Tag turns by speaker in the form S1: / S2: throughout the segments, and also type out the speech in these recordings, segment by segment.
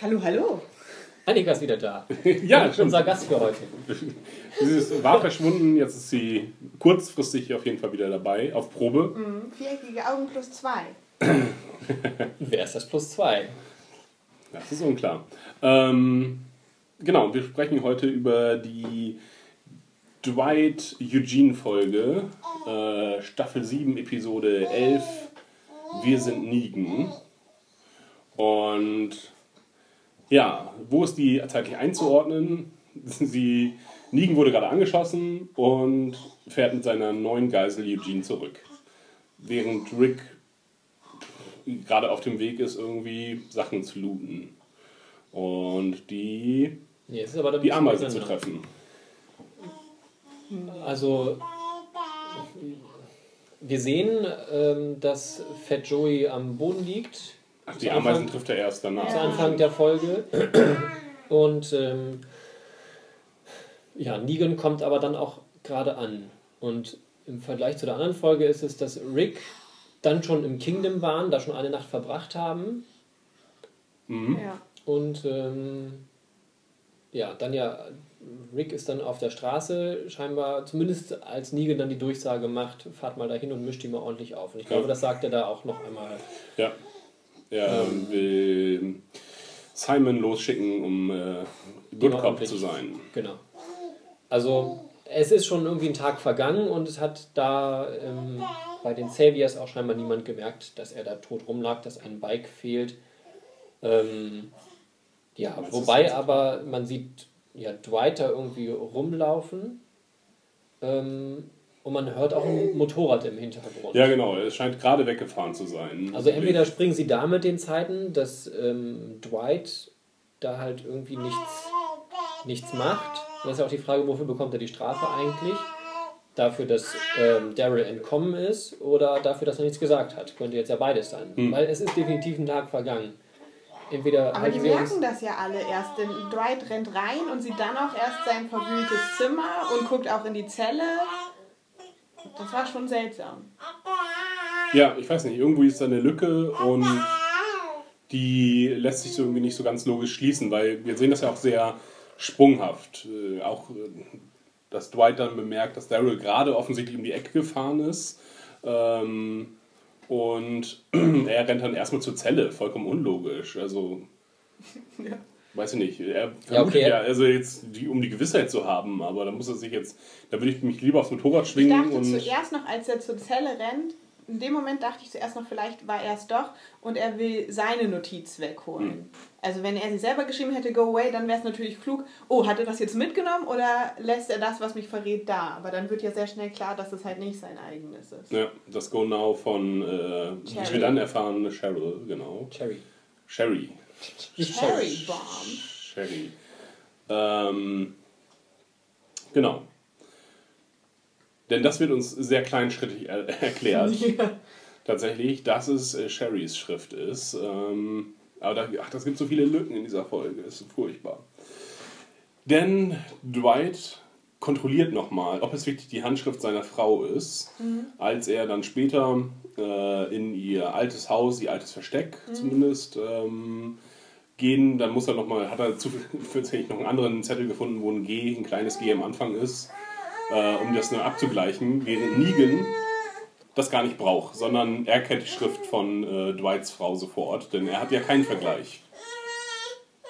S1: Hallo, hallo.
S2: Annika ist wieder da.
S3: Ja,
S2: Und unser Gast für heute.
S3: Sie war verschwunden, jetzt ist sie kurzfristig auf jeden Fall wieder dabei, auf Probe.
S1: Mhm, viereckige Augen plus zwei.
S2: Wer ist das plus zwei?
S3: Das ist unklar. Ähm, genau, wir sprechen heute über die Dwight Eugene Folge, äh, Staffel 7, Episode 11, Wir sind Nigen. Und ja, wo ist die zeitlich einzuordnen? Sie, Negan wurde gerade angeschossen und fährt mit seiner neuen Geisel Eugene zurück. Während Rick gerade auf dem Weg ist, irgendwie Sachen zu looten. Und die,
S2: Nee,
S3: die Ameise zu treffen.
S2: Also, wir sehen, ähm, dass Fat Joey am Boden liegt.
S3: Ach, die
S2: Anfang-
S3: Ameisen trifft er erst danach.
S2: Zu Anfang der Folge. Und ähm, ja, Negan kommt aber dann auch gerade an. Und im Vergleich zu der anderen Folge ist es, dass Rick dann schon im Kingdom waren, da schon eine Nacht verbracht haben.
S3: Mhm.
S1: Ja.
S2: Und ähm, ja, dann ja, Rick ist dann auf der Straße, scheinbar, zumindest als Negan dann die Durchsage macht, fahrt mal dahin und mischt die mal ordentlich auf. Und ich glaube,
S3: Ja.
S2: das sagt er da auch noch einmal.
S3: Ja. Er will Simon losschicken, um äh, Good Cop zu sein.
S2: Genau. Also es ist schon irgendwie ein Tag vergangen und es hat da ähm, bei den Saviors auch scheinbar niemand gemerkt, dass er da tot rumlag, dass ein Bike fehlt. Ähm, ja,
S3: Meinst
S2: wobei aber man sieht ja Dwight da irgendwie rumlaufen ähm, und man hört auch ein Motorrad im Hintergrund.
S3: Ja, genau. Es scheint gerade weggefahren zu sein.
S2: Also entweder springen sie da mit den Zeiten, dass ähm, Dwight da halt irgendwie nichts, nichts macht. Das ist ja auch die Frage, wofür bekommt er die Strafe eigentlich? Dafür, dass ähm, Daryl entkommen ist oder dafür, dass er nichts gesagt hat? Könnte jetzt ja beides sein.
S3: Hm.
S2: Weil es ist definitiv ein Tag vergangen. Entweder
S1: Aber die merken das ja alle erst, denn Dwight rennt rein und sieht dann auch erst sein verwühltes Zimmer und guckt auch in die Zelle. Das war schon seltsam.
S3: Ja, ich weiß nicht. Irgendwie ist da eine Lücke und die lässt sich so irgendwie nicht so ganz logisch schließen, weil wir sehen das ja auch sehr sprunghaft. Äh, auch, äh, dass Dwight dann bemerkt, dass Daryl gerade offensichtlich um die Ecke gefahren ist. Ähm, und er rennt dann erstmal zur Zelle, vollkommen unlogisch. Also, weiß ich nicht. Er vermutet
S2: okay.
S3: ja, also jetzt, die, um die Gewissheit zu haben, aber da muss er sich jetzt, da würde ich mich lieber aufs Motorrad
S1: Ich
S3: schwingen
S1: dachte
S3: und.
S1: zuerst noch, als er zur Zelle rennt, in dem Moment dachte ich zuerst noch, vielleicht war er es doch und er will seine Notiz wegholen.
S3: Hm.
S1: Also wenn er sie selber geschrieben hätte, go away, dann wäre es natürlich klug, oh, hat er das jetzt mitgenommen oder lässt er das, was mich verrät, da? Aber dann wird ja sehr schnell klar, dass es halt nicht sein eigenes ist.
S3: Ja, das Go Now von, äh, wie wir dann erfahren, Cheryl, genau.
S2: Cherry.
S3: Sherry.
S2: Nicht
S1: Cherry
S2: Cherry.
S1: Bomb.
S3: Sherry. Ähm, genau. Denn das wird uns sehr kleinschrittig er erklärt. Tatsächlich, dass es äh, Sherrys Schrift ist. Ähm, aber da, ach, das gibt so viele Lücken in dieser Folge. Das ist furchtbar. Denn Dwight kontrolliert nochmal, ob es wirklich die Handschrift seiner Frau ist, als er dann später äh, in ihr altes Haus, ihr altes Versteck zumindest, ähm, gehen. Dann muss er nochmal, hat er zufällig noch einen anderen Zettel gefunden, wo ein G, ein kleines G am Anfang ist, äh, um das nur abzugleichen, während Negan das gar nicht braucht, sondern er kennt die Schrift von äh, Dwights Frau sofort, denn er hat ja keinen Vergleich.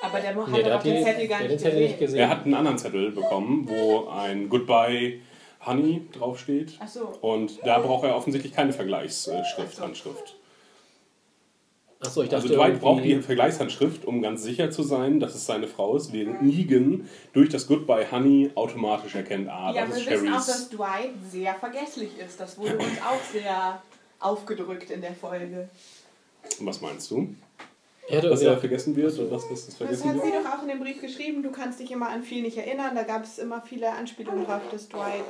S1: Aber der hat
S2: Nee, der hat
S1: den
S2: die-
S1: Zettel gar nicht
S2: den Zettel nicht
S1: gesehen.
S2: gesehen.
S3: Er hat einen anderen Zettel bekommen, wo ein Goodbye Honey draufsteht.
S1: Ach so.
S3: Und da braucht er offensichtlich keine Vergleichsschrift, Handschrift.
S2: Achso, ich dachte
S3: Also Dwight braucht die Vergleichshandschrift, um ganz sicher zu sein, dass es seine Frau ist, während Negan durch das Goodbye Honey automatisch erkennt, ah,
S1: Ja,
S3: das
S1: wir
S3: ist
S1: wissen auch,
S3: Sherrys.
S1: dass Dwight sehr vergesslich ist. Das wurde uns auch sehr aufgedrückt in der Folge.
S3: Was meinst du?
S2: Ja,
S3: was
S2: ja.
S3: ja vergessen wird und was, was das
S1: Das
S3: vergessen
S1: hat sie
S3: wird.
S1: doch auch in dem Brief geschrieben, du kannst dich immer an viel nicht erinnern. Da gab es immer viele Anspielungen drauf, dass Dwight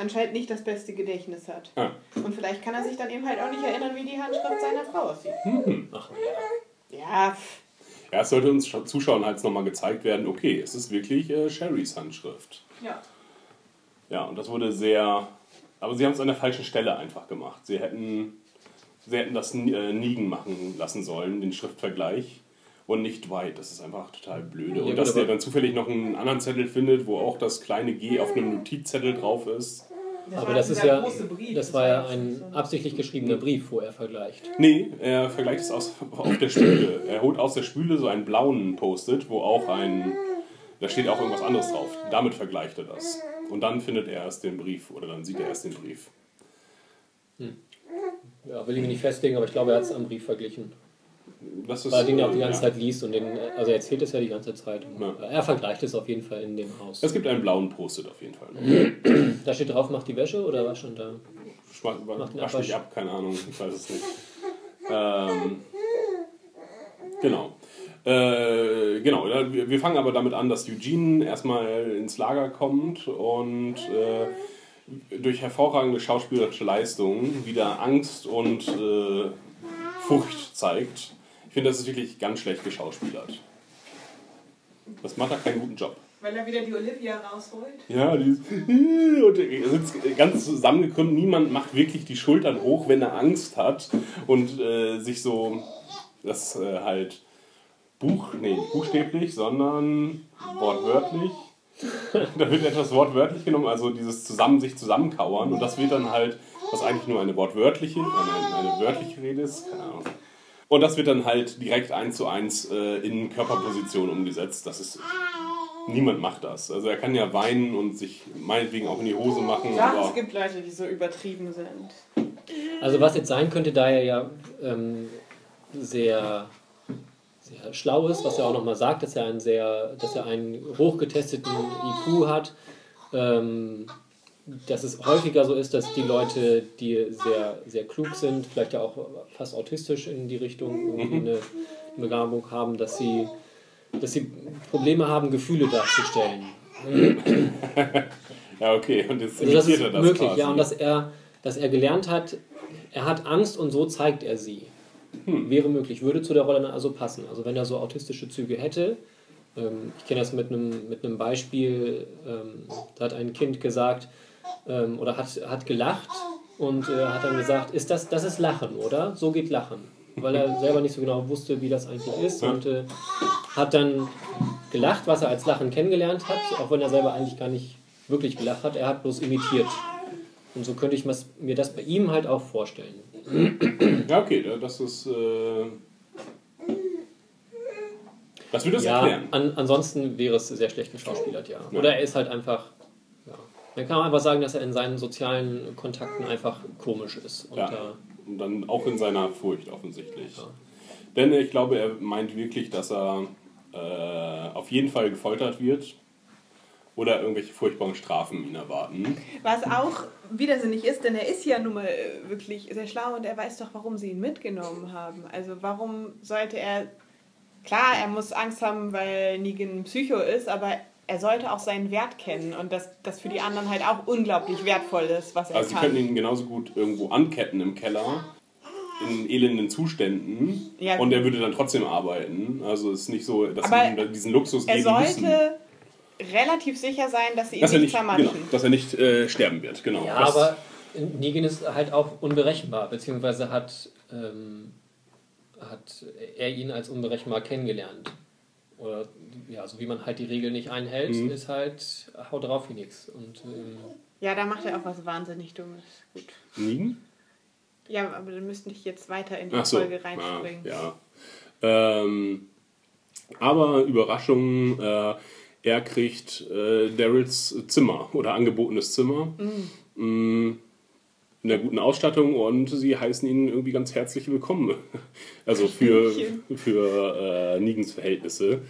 S1: anscheinend nicht das beste Gedächtnis hat.
S3: Ah.
S1: Und vielleicht kann er sich dann eben halt auch nicht erinnern, wie die Handschrift seiner Frau aussieht.
S2: Ach,
S1: Ja, pff.
S3: Ja, es sollte uns Sch- Zuschauern halt nochmal gezeigt werden, okay, es ist wirklich äh, Sherrys Handschrift.
S1: ja.
S3: Ja, und das wurde sehr. Aber sie haben es an der falschen Stelle einfach gemacht. Sie hätten, sie hätten das äh, Negan machen lassen sollen, den Schriftvergleich. Und nicht Dwight. Das ist einfach total blöde.
S2: Ja,
S3: Und dass der dann zufällig noch einen anderen Zettel findet, wo auch das kleine G auf einem Notizzettel drauf ist.
S2: Aber das ist ja,
S1: große Brief,
S2: das
S1: das
S2: war ja ein absichtlich geschriebener Brief, wo er vergleicht.
S3: Nee, er vergleicht es aus, auf der Spüle. Er holt aus der Spüle so einen blauen Post-it, wo auch ein. Da steht auch irgendwas anderes drauf. Damit vergleicht er das. Und dann findet er erst den Brief oder dann sieht er erst den Brief.
S2: Ja, will ich mich nicht festlegen, aber ich glaube, er hat es am Brief verglichen.
S3: Das ist,
S2: Weil er den ja auch die
S3: äh,
S2: ganze Zeit liest und den, also er erzählt es ja die ganze Zeit.
S3: Ja.
S2: Er vergleicht es auf jeden Fall in dem Haus.
S3: Es gibt einen blauen Post-it auf jeden Fall. noch.
S2: Da steht drauf, macht die Wäsche oder was schon da?
S3: Schma-
S2: Macht den
S3: Wasch
S2: Abwasch.
S3: mich ab, keine Ahnung, ich weiß es nicht. Ähm, genau. Äh, genau, ja, wir wir fangen aber damit an, dass Eugene erstmal ins Lager kommt und äh, durch hervorragende schauspielerische Leistungen wieder Angst und äh, Furcht zeigt. Ich finde, das ist wirklich ganz schlecht geschauspielert. Das macht er keinen guten Job.
S1: Weil er wieder die Olivia rausholt.
S3: Ja, die ist, und er sitzt ganz zusammengekrümmt. Niemand macht wirklich die Schultern hoch, wenn er Angst hat und äh, sich so, das äh, halt Buch, nee, buchstäblich, sondern wortwörtlich. da wird etwas wortwörtlich genommen, also dieses zusammen sich zusammenkauern und das wird dann halt, was eigentlich nur eine wortwörtliche, eine, eine wörtliche Rede ist, keine Ahnung. Und das wird dann halt direkt eins zu eins äh, in Körperposition umgesetzt. Das ist Niemand macht das. Also er kann ja weinen und sich meinetwegen auch in die Hose machen,
S1: Ja,
S3: aber
S1: es gibt Leute, die so übertrieben sind.
S2: Also was jetzt sein könnte, da er ja ähm, sehr, sehr schlau ist, was er auch nochmal sagt, dass er einen sehr, dass er einen hochgetesteten IQ hat, ähm, dass es häufiger so ist, dass die Leute, die sehr, sehr klug sind, vielleicht ja auch fast autistisch in die Richtung irgendwie eine Begabung haben, dass sie, dass sie Probleme haben, Gefühle darzustellen.
S3: ja okay, und jetzt
S2: Also das ist
S3: er das
S2: möglich,
S3: quasi.
S2: ja, und dass er, dass er gelernt hat, er hat Angst und so zeigt er sie. Wäre möglich, würde zu der Rolle also passen. Also wenn er so autistische Züge hätte, ähm, ich kenne das mit einem, mit einem Beispiel, ähm, da hat ein Kind gesagt, ähm, oder hat, hat gelacht und äh, hat dann gesagt, ist das, das ist Lachen, oder? So geht Lachen. Weil er selber nicht so genau wusste, wie das eigentlich ist und äh, hat dann gelacht, was er als Lachen kennengelernt hat, auch wenn er selber eigentlich gar nicht wirklich gelacht hat, er hat bloß imitiert. Und so könnte ich mir das bei ihm halt auch vorstellen.
S3: Ja, okay, da- das ist. Äh, das würde das
S2: Ja,
S3: erklären.
S2: an, ansonsten wäre es sehr schlecht geschauspielert, ja.
S3: Ja.
S2: Oder er ist halt einfach. Ja. Man kann auch einfach sagen, dass er in seinen sozialen Kontakten einfach komisch ist. Und
S3: Ja. Und dann auch in seiner Furcht offensichtlich. Denn ich glaube, er meint wirklich, dass er äh, auf jeden Fall gefoltert wird oder irgendwelche furchtbaren Strafen ihn erwarten.
S1: Was auch widersinnig ist, denn er ist ja nun mal äh, wirklich sehr schlau und er weiß doch, warum sie ihn mitgenommen haben. Also warum sollte er... Klar, er muss Angst haben, weil Negan ein Psycho ist, aber er sollte auch seinen Wert kennen und dass das für die anderen halt auch unglaublich wertvoll ist, was er
S3: Also sie
S1: kann.
S3: könnten ihn genauso gut irgendwo anketten im Keller in elenden Zuständen
S1: Ja.
S3: und er würde dann trotzdem arbeiten. Also es ist nicht so, dass
S1: Aber
S3: sie ihm diesen Luxus
S1: er
S3: geben müssen.
S1: sollte relativ sicher sein, dass sie ihn
S3: Dass er
S1: nicht
S3: nicht,
S1: zermatschen.
S3: genau, dass er nicht äh, sterben wird, genau.
S2: ja,
S3: das,
S2: aber Negan ist halt auch unberechenbar, beziehungsweise hat, ähm, hat er ihn als unberechenbar kennengelernt. Oder ja, so wie man halt die Regeln nicht einhält,
S3: Mhm.
S2: ist halt hau drauf wie nix. Und ähm,
S1: Ja, da macht er auch was wahnsinnig Dummes. Gut.
S3: Negan?
S1: Ja, aber dann müsste ich jetzt weiter in die
S3: Ach so.
S1: Folge reinspringen.
S3: Ah, ja. Ähm, aber Überraschung, äh, er kriegt äh, Daryls Zimmer oder angebotenes Zimmer. Mm, in der guten Ausstattung und sie heißen ihn irgendwie ganz herzlich willkommen. Also für, für äh, Negans Verhältnisse.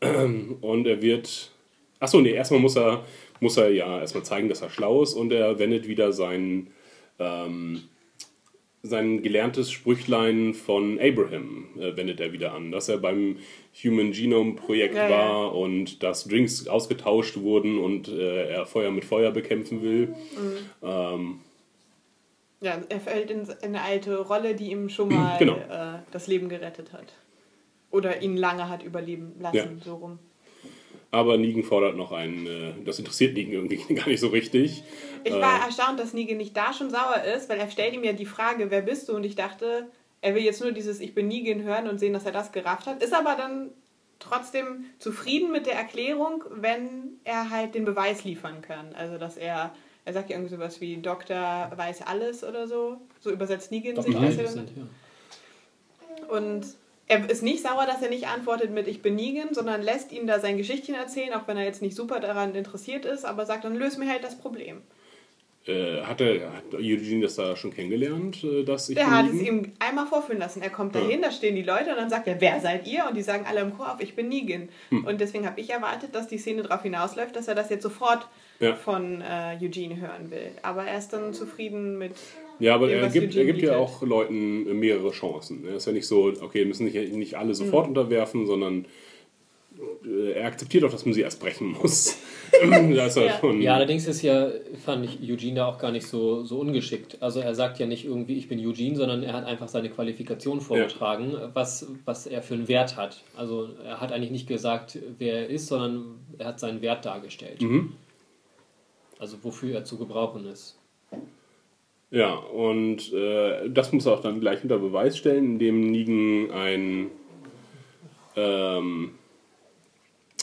S3: Und er wird. Achso, nee, erstmal muss er, muss er ja erstmal zeigen, dass er schlau ist und er wendet wieder seinen ähm, sein gelerntes Sprüchlein von Abraham äh, wendet er wieder an, dass er beim Human Genome Projekt
S1: Ja, ja.
S3: war und dass Drinks ausgetauscht wurden und äh, er Feuer mit Feuer bekämpfen will.
S1: Mhm.
S3: Ähm,
S1: Ja, er fällt in eine alte Rolle, die ihm schon mal
S3: Genau.
S1: äh, das Leben gerettet hat. Oder ihn lange hat überleben lassen,
S3: Ja.
S1: so rum.
S3: aber Negan fordert noch einen, äh, das interessiert Negan irgendwie gar nicht so richtig.
S1: Ich war erstaunt, dass Negan nicht da schon sauer ist, weil er stellt ihm ja die Frage, wer bist du? Und ich dachte, er will jetzt nur dieses Ich bin Negan hören und sehen, dass er das gerafft hat. Ist aber dann trotzdem zufrieden mit der Erklärung, wenn er halt den Beweis liefern kann. Also, dass er, er sagt ja irgendwie sowas wie Doktor weiß alles oder so. So übersetzt Negan sich das ja. Und er ist nicht sauer, dass er nicht antwortet mit Ich bin Negan, sondern lässt ihn da sein Geschichtchen erzählen, auch wenn er jetzt nicht super daran interessiert ist, aber sagt dann, löse mir halt das Problem.
S3: Äh, hat, er, hat Eugene das da schon kennengelernt, äh, dass ich
S1: Der hat es ihm einmal vorführen lassen. Er kommt
S3: Ja.
S1: dahin, da stehen die Leute und dann sagt er, wer seid ihr? Und die sagen alle im Chor auf, ich bin Negan.
S3: Hm.
S1: Und deswegen habe ich erwartet, dass die Szene darauf hinausläuft, dass er das jetzt sofort
S3: Ja.
S1: von äh, Eugene hören will. Aber er ist dann zufrieden mit.
S3: Ja, aber
S1: dem,
S3: er gibt, er gibt ja auch Leuten mehrere Chancen. Er ist ja nicht so, okay, wir müssen nicht, nicht alle sofort unterwerfen, sondern er akzeptiert auch, dass man sie erst brechen muss. da ist er
S1: Ja.
S3: schon.
S2: Ja, allerdings ist ja, fand ich Eugene da auch gar nicht so, so ungeschickt. Also er sagt ja nicht irgendwie, ich bin Eugene, sondern er hat einfach seine Qualifikation vorgetragen, was, was er für einen Wert hat. Also er hat eigentlich nicht gesagt, wer er ist, sondern er hat seinen Wert dargestellt.
S3: Mhm.
S2: Also wofür er zu gebrauchen ist.
S3: Ja, und äh, das muss er auch dann gleich unter Beweis stellen, indem Negan ein, ähm,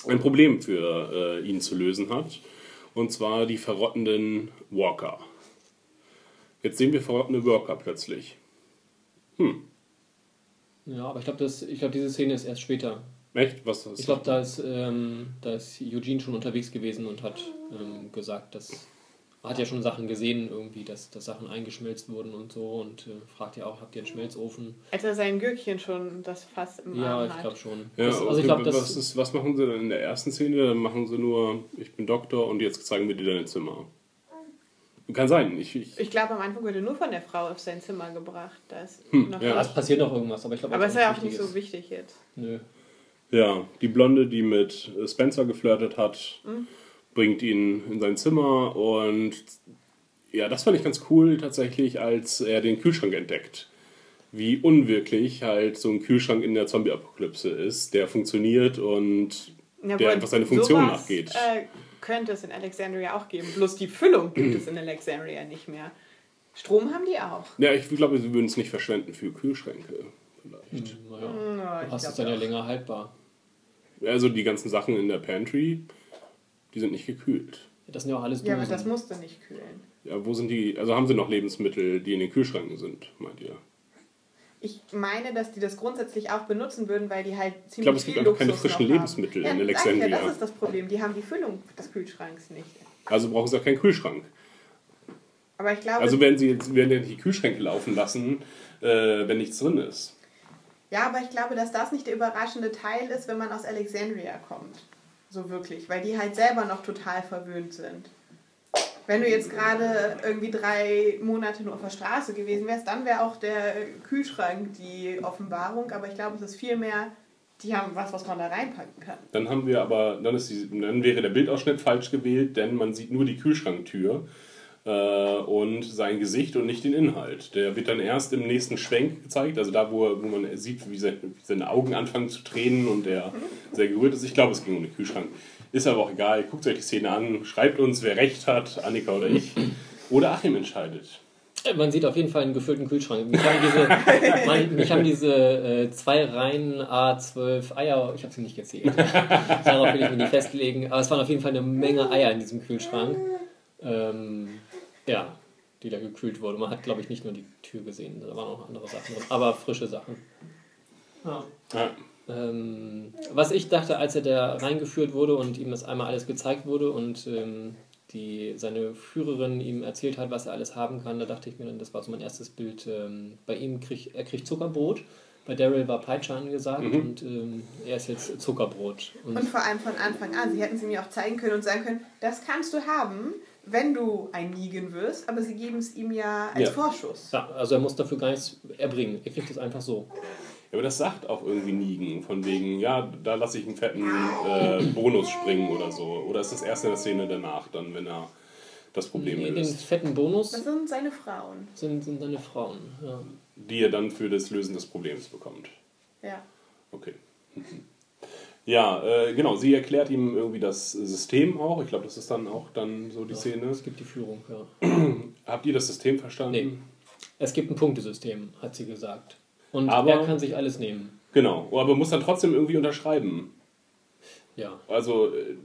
S3: ein Problem für äh, ihn zu lösen hat. Und zwar die verrottenden Walker. Jetzt sehen wir verrottende Walker plötzlich.
S2: Ja, aber ich glaube, glaub, diese Szene ist erst später.
S3: Echt? Was ist
S2: Ich glaube, da, ist, ähm, da ist Eugene schon unterwegs gewesen und hat ähm, gesagt, dass man hat ja schon Sachen gesehen, irgendwie, dass, dass Sachen eingeschmelzt wurden und so und äh, fragt ja auch, habt ihr einen Schmelzofen?
S1: Als er sein Gürkchen schon das Fass im
S2: Ja,
S1: Arm
S2: ich
S1: hat.
S2: glaube schon.
S3: Ja,
S2: Das- also
S3: okay,
S2: ich glaube,
S3: was,
S2: das
S3: ist, was machen sie dann in der ersten Szene? Dann machen sie nur, ich bin Doktor und jetzt zeigen wir dir dein Zimmer. Kann sein. Ich, ich,
S1: Ich glaube, am Anfang wurde nur von der Frau auf sein Zimmer gebracht. Da ist noch
S3: Hm, ja.
S2: ja, es passiert noch irgendwas, aber ich glaube,
S1: aber
S2: das
S1: ist ja auch nicht so wichtig jetzt.
S2: Nö.
S3: Ja, die Blonde, die mit äh, Spencer geflirtet hat,
S1: Mhm.
S3: Bringt ihn in sein Zimmer und ja, das fand ich ganz cool tatsächlich, als er den Kühlschrank entdeckt. Wie unwirklich halt so ein Kühlschrank in der Zombie-Apokalypse ist, der funktioniert und
S1: Ja,
S3: der einfach seine Funktion
S1: sowas,
S3: nachgeht.
S1: Äh, könnte es in Alexandria auch geben. Bloß die Füllung gibt es in Alexandria nicht mehr. Strom haben die auch.
S3: Ja, ich glaube, sie würden es nicht verschwenden für Kühlschränke. Vielleicht.
S2: Naja,
S1: Ja,
S2: du
S1: ich
S2: hast es dann ja länger haltbar.
S3: Also die ganzen Sachen in der Pantry, die sind nicht gekühlt.
S2: Das sind ja auch alles
S1: Ja, aber
S2: Dosen.
S1: das musste nicht kühlen.
S3: Ja, wo sind die, also haben sie noch Lebensmittel, die in den Kühlschränken sind, meint ihr?
S1: Ich meine, dass die das grundsätzlich auch benutzen würden, weil die halt ziemlich
S3: glaube, es
S1: viel
S3: gibt einfach keine frischen Lebensmittel in
S1: ja, sag ich Ja,
S3: Alexandria.
S1: das ist das Problem. Die haben die Füllung des Kühlschranks nicht.
S3: Also brauchen sie auch keinen Kühlschrank.
S1: Aber ich glaube,
S3: Also werden sie jetzt werden ja die Kühlschränke laufen lassen, äh, wenn nichts drin ist.
S1: ja, aber ich glaube, dass das nicht der überraschende Teil ist, wenn man aus Alexandria kommt. So wirklich, weil die halt selber noch total verwöhnt sind. Wenn du jetzt gerade irgendwie drei Monate nur auf der Straße gewesen wärst, dann wäre auch der Kühlschrank die Offenbarung. Aber ich glaube, es ist viel mehr, die haben was, was man da reinpacken kann.
S3: Dann haben wir aber, dann, ist die, dann wäre der Bildausschnitt falsch gewählt, denn man sieht nur die Kühlschranktür äh, und sein Gesicht und nicht den Inhalt. Der wird dann erst im nächsten Schwenk gezeigt, also da, wo, wo man sieht, wie seine, wie seine Augen anfangen zu tränen und der sehr gerührt ist. Ich glaube, es ging um den Kühlschrank. Ist aber auch egal. Guckt euch die Szene an, schreibt uns, wer recht hat, Annika oder ich. Oder Achim entscheidet.
S2: Äh, Man sieht auf jeden Fall einen gefüllten Kühlschrank. Mich haben diese, man, mich haben diese äh, zwei Reihen A12 Eier, ich habe sie nicht gezählt. Darauf will ich mich nicht festlegen. Aber es waren auf jeden Fall eine Menge Eier in diesem Kühlschrank. Ähm, ja, die da gekühlt wurde. Man hat, glaube ich, nicht nur die Tür gesehen, da waren auch andere Sachen drin. Aber frische Sachen. Ja.
S3: Ja.
S2: Ähm, was ich dachte, als er da reingeführt wurde und ihm das einmal alles gezeigt wurde und ähm, die, seine Führerin ihm erzählt hat, was er alles haben kann, da dachte ich mir dann, das war so mein erstes Bild. Ähm, bei ihm kriegt er kriegt Zuckerbrot, bei Daryl war Peitsche angesagt und ähm, er ist jetzt Zuckerbrot. Und,
S1: Und vor allem von Anfang an. Sie hätten sie mir auch zeigen können und sagen können, das kannst du haben, wenn du ein Negan wirst, aber sie geben es ihm ja als
S3: Ja.
S1: Vorschuss.
S2: Ja, also er muss dafür gar nichts erbringen. Er kriegt es einfach so.
S3: Ja, aber das sagt auch irgendwie Negan, von wegen, ja, da lasse ich einen fetten äh, Bonus springen oder so. Oder ist das erst in der Szene danach, dann, wenn er das Problem
S2: Nee, den
S3: löst,
S2: fetten Bonus
S1: Das sind seine Frauen.
S2: sind, sind seine Frauen. Ja.
S3: die er dann für das Lösen des Problems bekommt.
S1: Ja.
S3: Okay. Mhm. Ja, äh, genau, sie erklärt ihm irgendwie das System auch. Ich glaube, das ist dann auch dann so die Szene.
S2: Es gibt die Führung, ja.
S3: Habt ihr das System verstanden?
S2: Nee. Es gibt ein Punktesystem, hat sie gesagt. Und
S3: Aber-
S2: er kann sich alles nehmen.
S3: Genau, aber muss dann trotzdem irgendwie unterschreiben.
S2: Ja.
S3: Also, äh,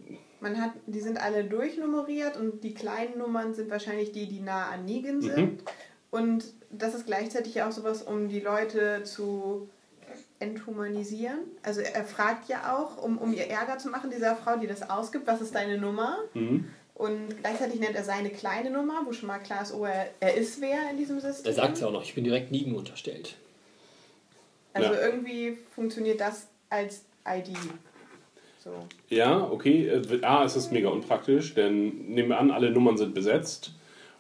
S1: Man hat, die sind alle durchnummeriert und die kleinen Nummern sind wahrscheinlich die, die nah an Negan sind. Und das ist gleichzeitig auch sowas, um die Leute zu enthumanisieren. Also er fragt ja auch, um, um ihr Ärger zu machen, dieser Frau, die das ausgibt, was ist deine Nummer?
S3: mhm.
S1: Und gleichzeitig nennt er seine kleine Nummer, wo schon mal klar ist, oh, er, er ist wer in diesem System.
S2: Er sagt ja auch noch, ich bin direkt Nigen unterstellt.
S1: Also
S3: Ja.
S1: irgendwie funktioniert das als ID. So.
S3: ja, okay. äh, A, es ist mega unpraktisch, denn nehmen wir an, alle Nummern sind besetzt.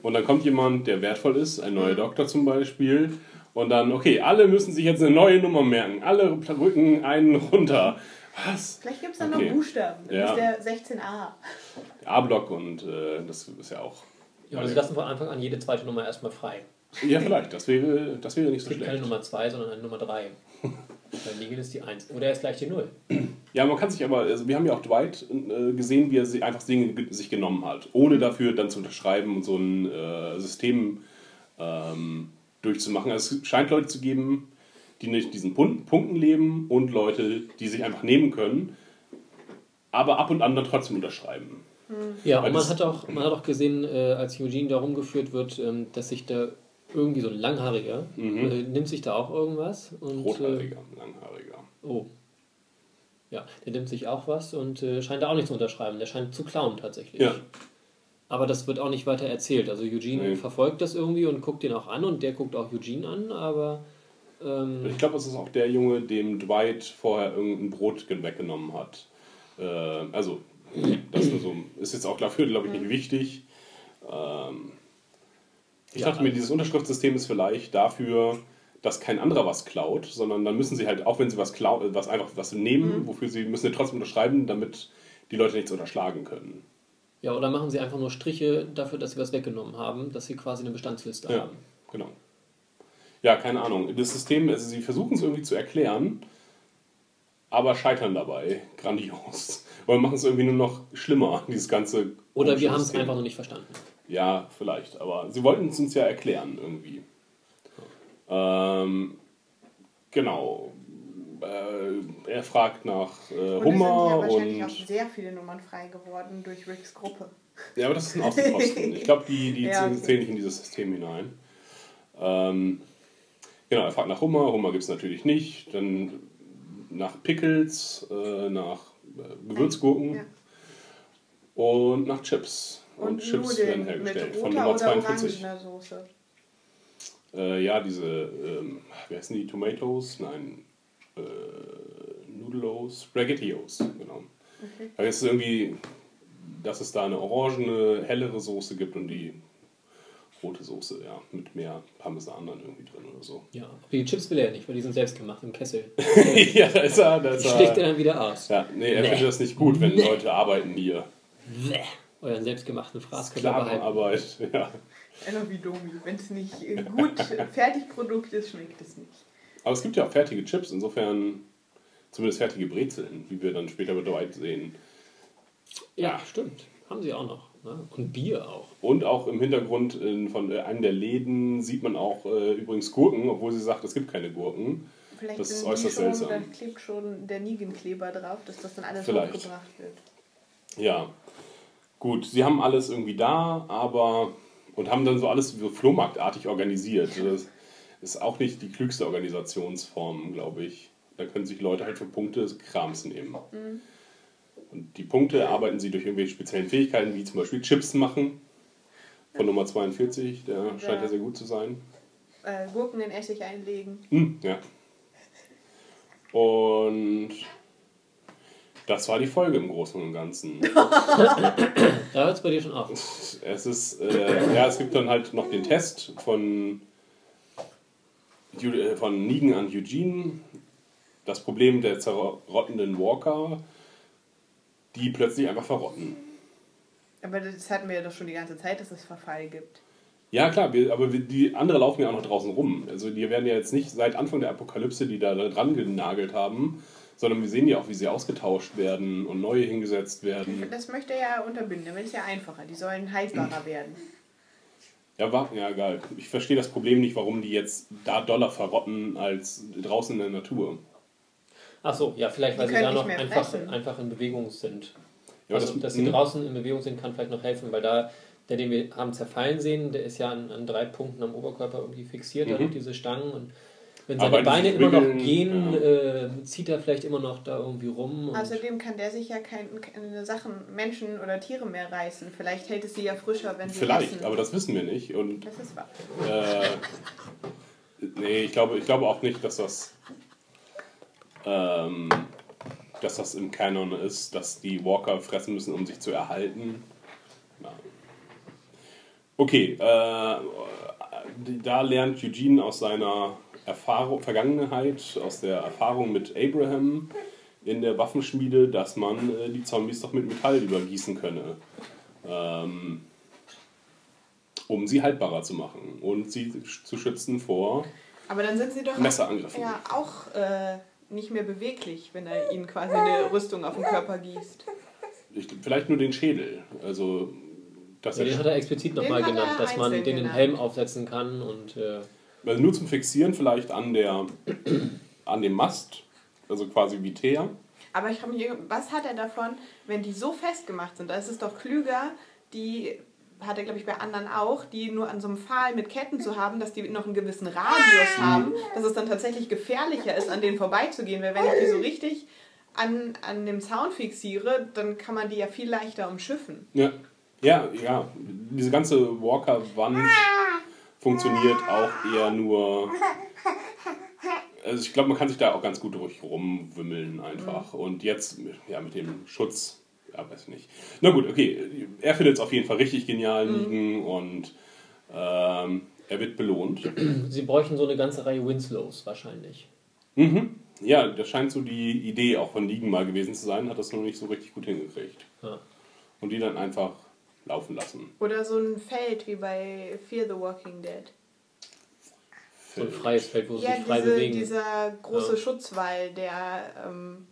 S3: Und dann kommt jemand, der wertvoll ist, ein neuer Doktor zum Beispiel. Und dann, okay, alle müssen sich jetzt eine neue Nummer merken. Alle rücken einen runter. Was?
S1: Vielleicht gibt es dann
S3: Okay.
S1: noch Buchstaben. Dann
S3: Ja.
S1: ist der 16a.
S3: A-Block und äh, das ist ja auch.
S2: Ja, und sie lassen von Anfang an jede zweite Nummer erstmal frei.
S3: Ja, vielleicht. Das wäre, das wäre nicht so
S2: gibt keine
S3: schlecht.
S2: Nummer 2, sondern eine Nummer 3. Weil Negan ist die 1. Oder er ist gleich die 0.
S3: Ja, man kann sich aber, also wir haben ja auch Dwight äh, gesehen, wie er sie einfach Dinge ge- sich genommen hat, ohne dafür dann zu unterschreiben und so ein äh, System ähm, durchzumachen. Also es scheint Leute zu geben, die nicht diesen Pun Punkten leben und Leute, die sich einfach nehmen können, aber ab und an dann trotzdem unterschreiben.
S2: Ja,
S3: Weil
S2: und man hat, auch, man hat auch gesehen, äh, als Eugene da rumgeführt wird, ähm, dass sich da irgendwie so ein Langhaariger äh, nimmt sich da auch irgendwas. Und, äh,
S3: Rothaariger, langhaariger.
S2: oh. Ja, der nimmt sich auch was und äh, scheint da auch nicht zu unterschreiben. Der scheint zu klauen tatsächlich.
S3: Ja.
S2: Aber das wird auch nicht weiter erzählt. Also Eugene
S3: Nee.
S2: verfolgt das irgendwie und guckt ihn auch an und der guckt auch Eugene an, aber ähm,
S3: Ich glaube, es ist auch der Junge, dem Dwight vorher irgendein Brot ge- weggenommen hat. Äh, also, das nur so, ist jetzt auch dafür, glaube ich, nicht wichtig. Ähm, ich
S2: Ja,
S3: dachte mir,
S2: also-
S3: dieses Unterschriftsystem ist vielleicht dafür, dass kein anderer was klaut, sondern dann müssen sie halt, auch wenn sie was klauen, was einfach was nehmen, wofür sie müssen sie trotzdem unterschreiben, damit die Leute nichts unterschlagen können.
S2: Ja, oder machen sie einfach nur Striche dafür, dass sie was weggenommen haben, dass sie quasi eine Bestandsliste
S3: Ja,
S2: haben.
S3: genau. Ja, keine Ahnung. Das System, also sie versuchen es irgendwie zu erklären, aber scheitern dabei grandios. Oder machen es irgendwie nur noch schlimmer, dieses ganze.
S2: Oder wir haben es einfach noch nicht verstanden.
S3: Ja, vielleicht. Aber sie wollten es uns ja erklären irgendwie. Ähm, genau. Äh, er fragt nach äh,
S1: Und es sind ja
S3: Hummer
S1: wahrscheinlich
S3: und.
S1: auch sehr viele Nummern frei geworden durch Ricks Gruppe.
S3: Ja, aber das ist ein Außenposten. Ich glaube, die, die
S1: Ja, okay.
S3: zählen nicht in dieses System hinein. Ähm, genau, er fragt nach Hummer. Hummer gibt es natürlich nicht. Dann nach Pickles, äh, nach äh, Gewürzgurken
S1: Ja.
S3: und nach Chips. Und,
S1: Und,
S3: Chips werden hergestellt von Nummer
S1: oder
S3: 42.
S1: orangener Soße.
S3: Äh, ja, diese, ähm, wie heißen die? Tomatoes? Nein. Äh, Nudelos? Spaghettios, genau.
S1: Okay.
S3: Aber jetzt ist irgendwie, dass es da eine orangene, hellere Soße gibt und die rote Soße, ja, mit mehr Parmesan dann irgendwie drin oder so.
S2: Ja, aber die Chips will er nicht, weil die sind selbst gemacht im Kessel.
S3: ja, da ist er, da
S2: Die
S3: ist
S2: schlägt er
S3: er.
S2: dann wieder aus.
S3: Ja, nee, er
S2: Nee.
S3: findet das nicht gut, wenn
S2: Nee.
S3: Leute arbeiten hier.
S2: Bäh. Euren selbstgemachten Fraß.
S3: Sklavenarbeit, ja.
S1: Einfach wie Domi. Wenn es nicht äh, gut Fertigprodukt ist, schmeckt es nicht.
S3: Aber es gibt ja auch fertige Chips, insofern zumindest fertige Brezeln, wie wir dann später mit Dwight sehen.
S2: Ja, stimmt. Haben sie auch noch. Ne? Und Bier auch.
S3: Und auch im Hintergrund in, von äh, einem der Läden sieht man auch äh, übrigens Gurken, obwohl sie sagt, es gibt keine Gurken.
S1: Vielleicht
S3: Das ist
S1: sind die
S3: äußerst
S1: schon,
S3: seltsam.
S1: da klebt schon der Negan-Kleber drauf, dass das dann alles
S3: Vielleicht.
S1: hochgebracht wird.
S3: Ja, gut, sie haben alles irgendwie da, aber und haben dann so alles so flohmarktartig organisiert. Das ist auch nicht die klügste Organisationsform, glaube ich. Da können sich Leute halt für Punkte Krams nehmen. Und die Punkte arbeiten sie durch irgendwelche speziellen Fähigkeiten, wie zum Beispiel Chips machen. Von Nummer 42, der scheint ja sehr gut zu sein.
S1: Äh, Gurken in Essig einlegen.
S3: Hm, ja. Und Das war die Folge im Großen und Ganzen.
S2: Da hört es bei dir schon auf.
S3: Es ist, äh, ja, es gibt dann halt noch den Test von, von Negan an Eugene. Das Problem der zerrottenden Walker, die plötzlich einfach verrotten.
S1: Aber das hatten wir ja doch schon die ganze Zeit, dass es Verfall gibt.
S3: Ja, klar, wir, aber die andere laufen ja auch noch draußen rum. Also die werden ja jetzt nicht seit Anfang der Apokalypse, die da dran genagelt haben, sondern wir sehen ja auch, wie sie ausgetauscht werden und neue hingesetzt werden.
S1: Das möchte er ja unterbinden, damit ist ja einfacher. Die sollen heilbarer werden.
S3: Ja, war, ja, egal. Ich verstehe das Problem nicht, warum die jetzt da doller verrotten als draußen in der Natur.
S2: Ach so, ja, vielleicht weil
S1: Die
S2: sie da noch einfach, einfach in Bewegung sind.
S3: Ja,
S2: also,
S3: das-
S2: dass sie
S3: mhm.
S2: draußen in Bewegung sind, kann vielleicht noch helfen, weil da der, den wir haben zerfallen sehen, der ist ja an, an drei Punkten am Oberkörper irgendwie fixiert,
S3: mhm.
S2: diese Stangen. Und wenn seine Beine immer noch gehen,
S3: ja.
S2: äh, zieht er vielleicht immer noch da irgendwie rum. Und
S1: Außerdem kann der sich ja kein, keine Sachen, Menschen oder Tiere mehr reißen. Vielleicht hält es sie ja frischer, wenn sie
S3: Vielleicht,
S1: essen.
S3: aber das wissen wir nicht. Und
S1: das ist wahr.
S3: äh, nee, ich glaube, ich glaube auch nicht, dass das, ähm, dass das im Canon ist, dass die Walker fressen müssen, um sich zu erhalten. Ja. Okay, äh, da lernt Eugene aus seiner Erfahrung, Vergangenheit, aus der Erfahrung mit Abraham in der Waffenschmiede, dass man äh, die Zombies doch mit Metall übergießen könne. Ähm, um sie haltbarer zu machen und sie zu schützen vor
S1: Aber dann sind sie doch
S3: Messerangriffen.
S1: ja auch äh, nicht mehr beweglich, wenn er ihnen quasi eine Rüstung auf den Körper gießt.
S3: Ich, vielleicht nur den Schädel. Also, dass
S2: ja, den hat er explizit nochmal genannt, dass man den den
S1: genannt.
S2: Helm aufsetzen kann und äh,
S3: also nur zum Fixieren vielleicht an der an dem Mast, also quasi wie Teer.
S1: Aber ich habe mich, was hat er davon, wenn die so festgemacht sind? Da ist es doch klüger, die hat er, glaube ich, bei anderen auch, die nur an so einem Pfahl mit Ketten zu haben, dass die noch einen gewissen Radius haben, dass es dann tatsächlich gefährlicher ist, an denen vorbeizugehen. Weil wenn ich die so richtig an, an dem Zaun fixiere, dann kann man die ja viel leichter umschiffen.
S3: Ja, ja, ja. Diese ganze Walker-Wand funktioniert auch eher nur. Also ich glaube, man kann sich da auch ganz gut durch rumwimmeln einfach. Und jetzt, ja, mit dem Schutz, ja, weiß ich nicht. Na gut, okay. Er findet es auf jeden Fall richtig genial liegen und ähm, er wird belohnt.
S2: sie bräuchten so eine ganze Reihe Winslows wahrscheinlich.
S3: Mhm. Ja, das scheint so die Idee auch von Ligen mal gewesen zu sein, hat das noch nicht so richtig gut hingekriegt.
S2: Ja.
S3: Und die dann einfach laufen lassen.
S1: Oder so ein Feld wie bei Fear the Walking Dead.
S2: So ein freies Feld, wo sie
S1: Ja,
S2: sich frei
S1: diese,
S2: bewegen.
S1: dieser große
S2: Ja.
S1: Schutzwall, der ähm,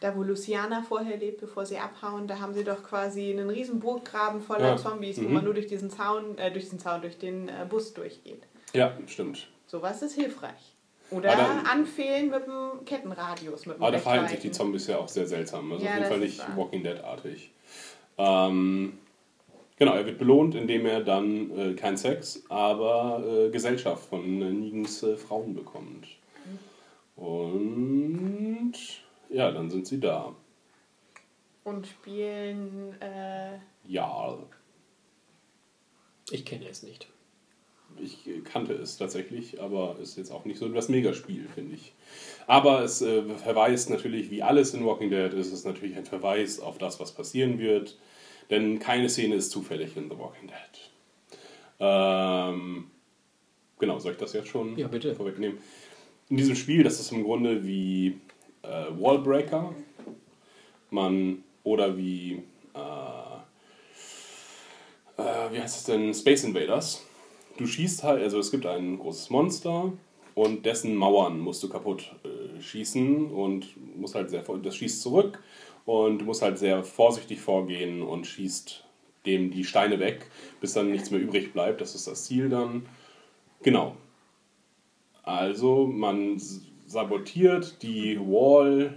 S1: da wo Luciana vorher lebt, bevor sie abhauen, da haben sie doch quasi einen riesen Burggraben voller
S3: Ja.
S1: Zombies, wo
S3: Mhm.
S1: man nur durch diesen Zaun, äh, durch diesen Zaun, durch den äh, Bus durchgeht.
S3: Ja, stimmt.
S1: Sowas ist hilfreich. Oder
S3: dann-
S1: anfehlen mit dem Kettenradius, mit dem
S3: Aber da verhalten sich die. Zombies ja auch sehr seltsam. Also
S1: Ja,
S3: auf jeden Fall nicht
S1: wahr.
S3: Walking Dead-artig. Ähm, genau, er wird belohnt, indem er dann äh, kein Sex, aber äh, Gesellschaft von äh, Negens äh, Frauen bekommt. Und ja, dann sind sie da.
S1: Und spielen, äh,
S3: Ja,
S2: Ich kenne es nicht.
S3: ich äh, kannte es tatsächlich, aber ist jetzt auch nicht so das Megaspiel, finde ich. Aber es äh, verweist natürlich, wie alles in Walking Dead ist, es natürlich ein Verweis auf das, was passieren wird. Denn keine Szene ist zufällig in The Walking Dead. Ähm, genau, soll ich das jetzt schon
S2: Ja, bitte.
S3: vorwegnehmen? In diesem Spiel, das ist im Grunde wie äh, Wallbreaker. Man, oder wie, äh, äh, wie heißt es denn, Space Invaders. Du schießt halt, also es gibt ein großes Monster und dessen Mauern musst du kaputt äh, schießen und musst halt sehr, das schießt zurück und du musst halt sehr vorsichtig vorgehen und schießt dem die Steine weg, bis dann nichts mehr übrig bleibt. Das ist das Ziel dann. Genau. Also man sabotiert die Wall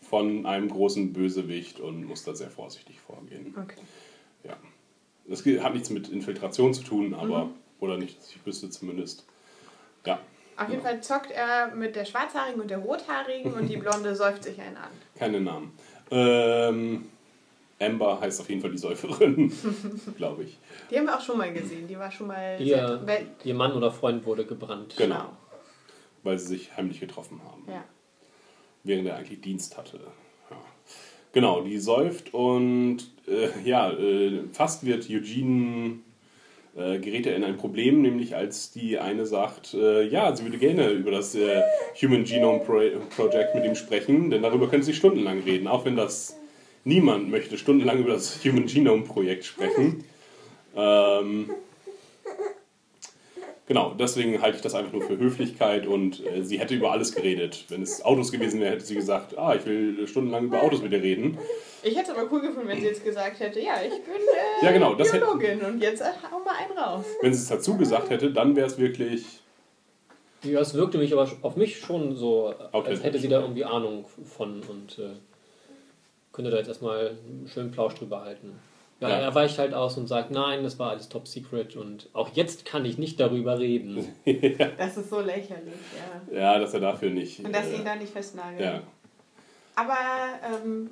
S3: von einem großen Bösewicht und muss da sehr vorsichtig vorgehen.
S1: okay.
S3: Ja. Das hat nichts mit Infiltration zu tun, aber, oder nicht, dass ich wüsste zumindest. Ja,
S1: Auf jeden Fall zockt er mit der Schwarzhaarigen und der Rothaarigen und die Blonde säuft sich einen an.
S3: keine Namen. Ähm, Amber heißt auf jeden Fall die Säuferin, glaube ich.
S1: Die haben wir auch schon mal gesehen. Die war schon mal
S2: Ihr,
S1: weil,
S2: ihr Mann oder Freund wurde gebrannt.
S3: Genau. Weil sie sich heimlich getroffen haben,
S1: Ja.
S3: während er eigentlich Dienst hatte. Ja. Genau, die säuft und äh, ja, äh, fast wird Eugene äh, gerät er in ein Problem, nämlich als die eine sagt, äh, ja, sie würde gerne über das äh, Human Genome Pro Project mit ihm sprechen, denn darüber können sie stundenlang reden, auch wenn das niemand möchte stundenlang über das Human Genome Projekt sprechen. Ähm, Genau, deswegen halte ich das einfach nur für Höflichkeit und äh, sie hätte über alles geredet. Wenn es Autos gewesen wäre, hätte sie gesagt, ah, ich will stundenlang über Autos mit dir reden.
S1: Ich hätte es aber cool gefunden, wenn sie jetzt gesagt hätte, ja, ich bin äh,
S3: Ja, genau, das hätte-
S1: Biologin und jetzt äh, hau mal einen raus.
S3: Wenn sie es dazu gesagt hätte, dann wäre es wirklich,
S2: Ja, es wirkte mich aber auf mich schon so, als hätte sie da irgendwie Ahnung von und äh, könnte da jetzt erstmal einen schönen Plausch drüber halten. Ja,
S3: Ja.
S2: er weicht halt aus und sagt, nein, das war alles top secret und auch jetzt kann ich nicht darüber reden.
S1: Das ist so lächerlich, ja.
S3: ja, dass er dafür nicht.
S1: Und dass sie
S3: äh,
S1: ihn da nicht festnageln.
S3: ja.
S1: Aber ähm,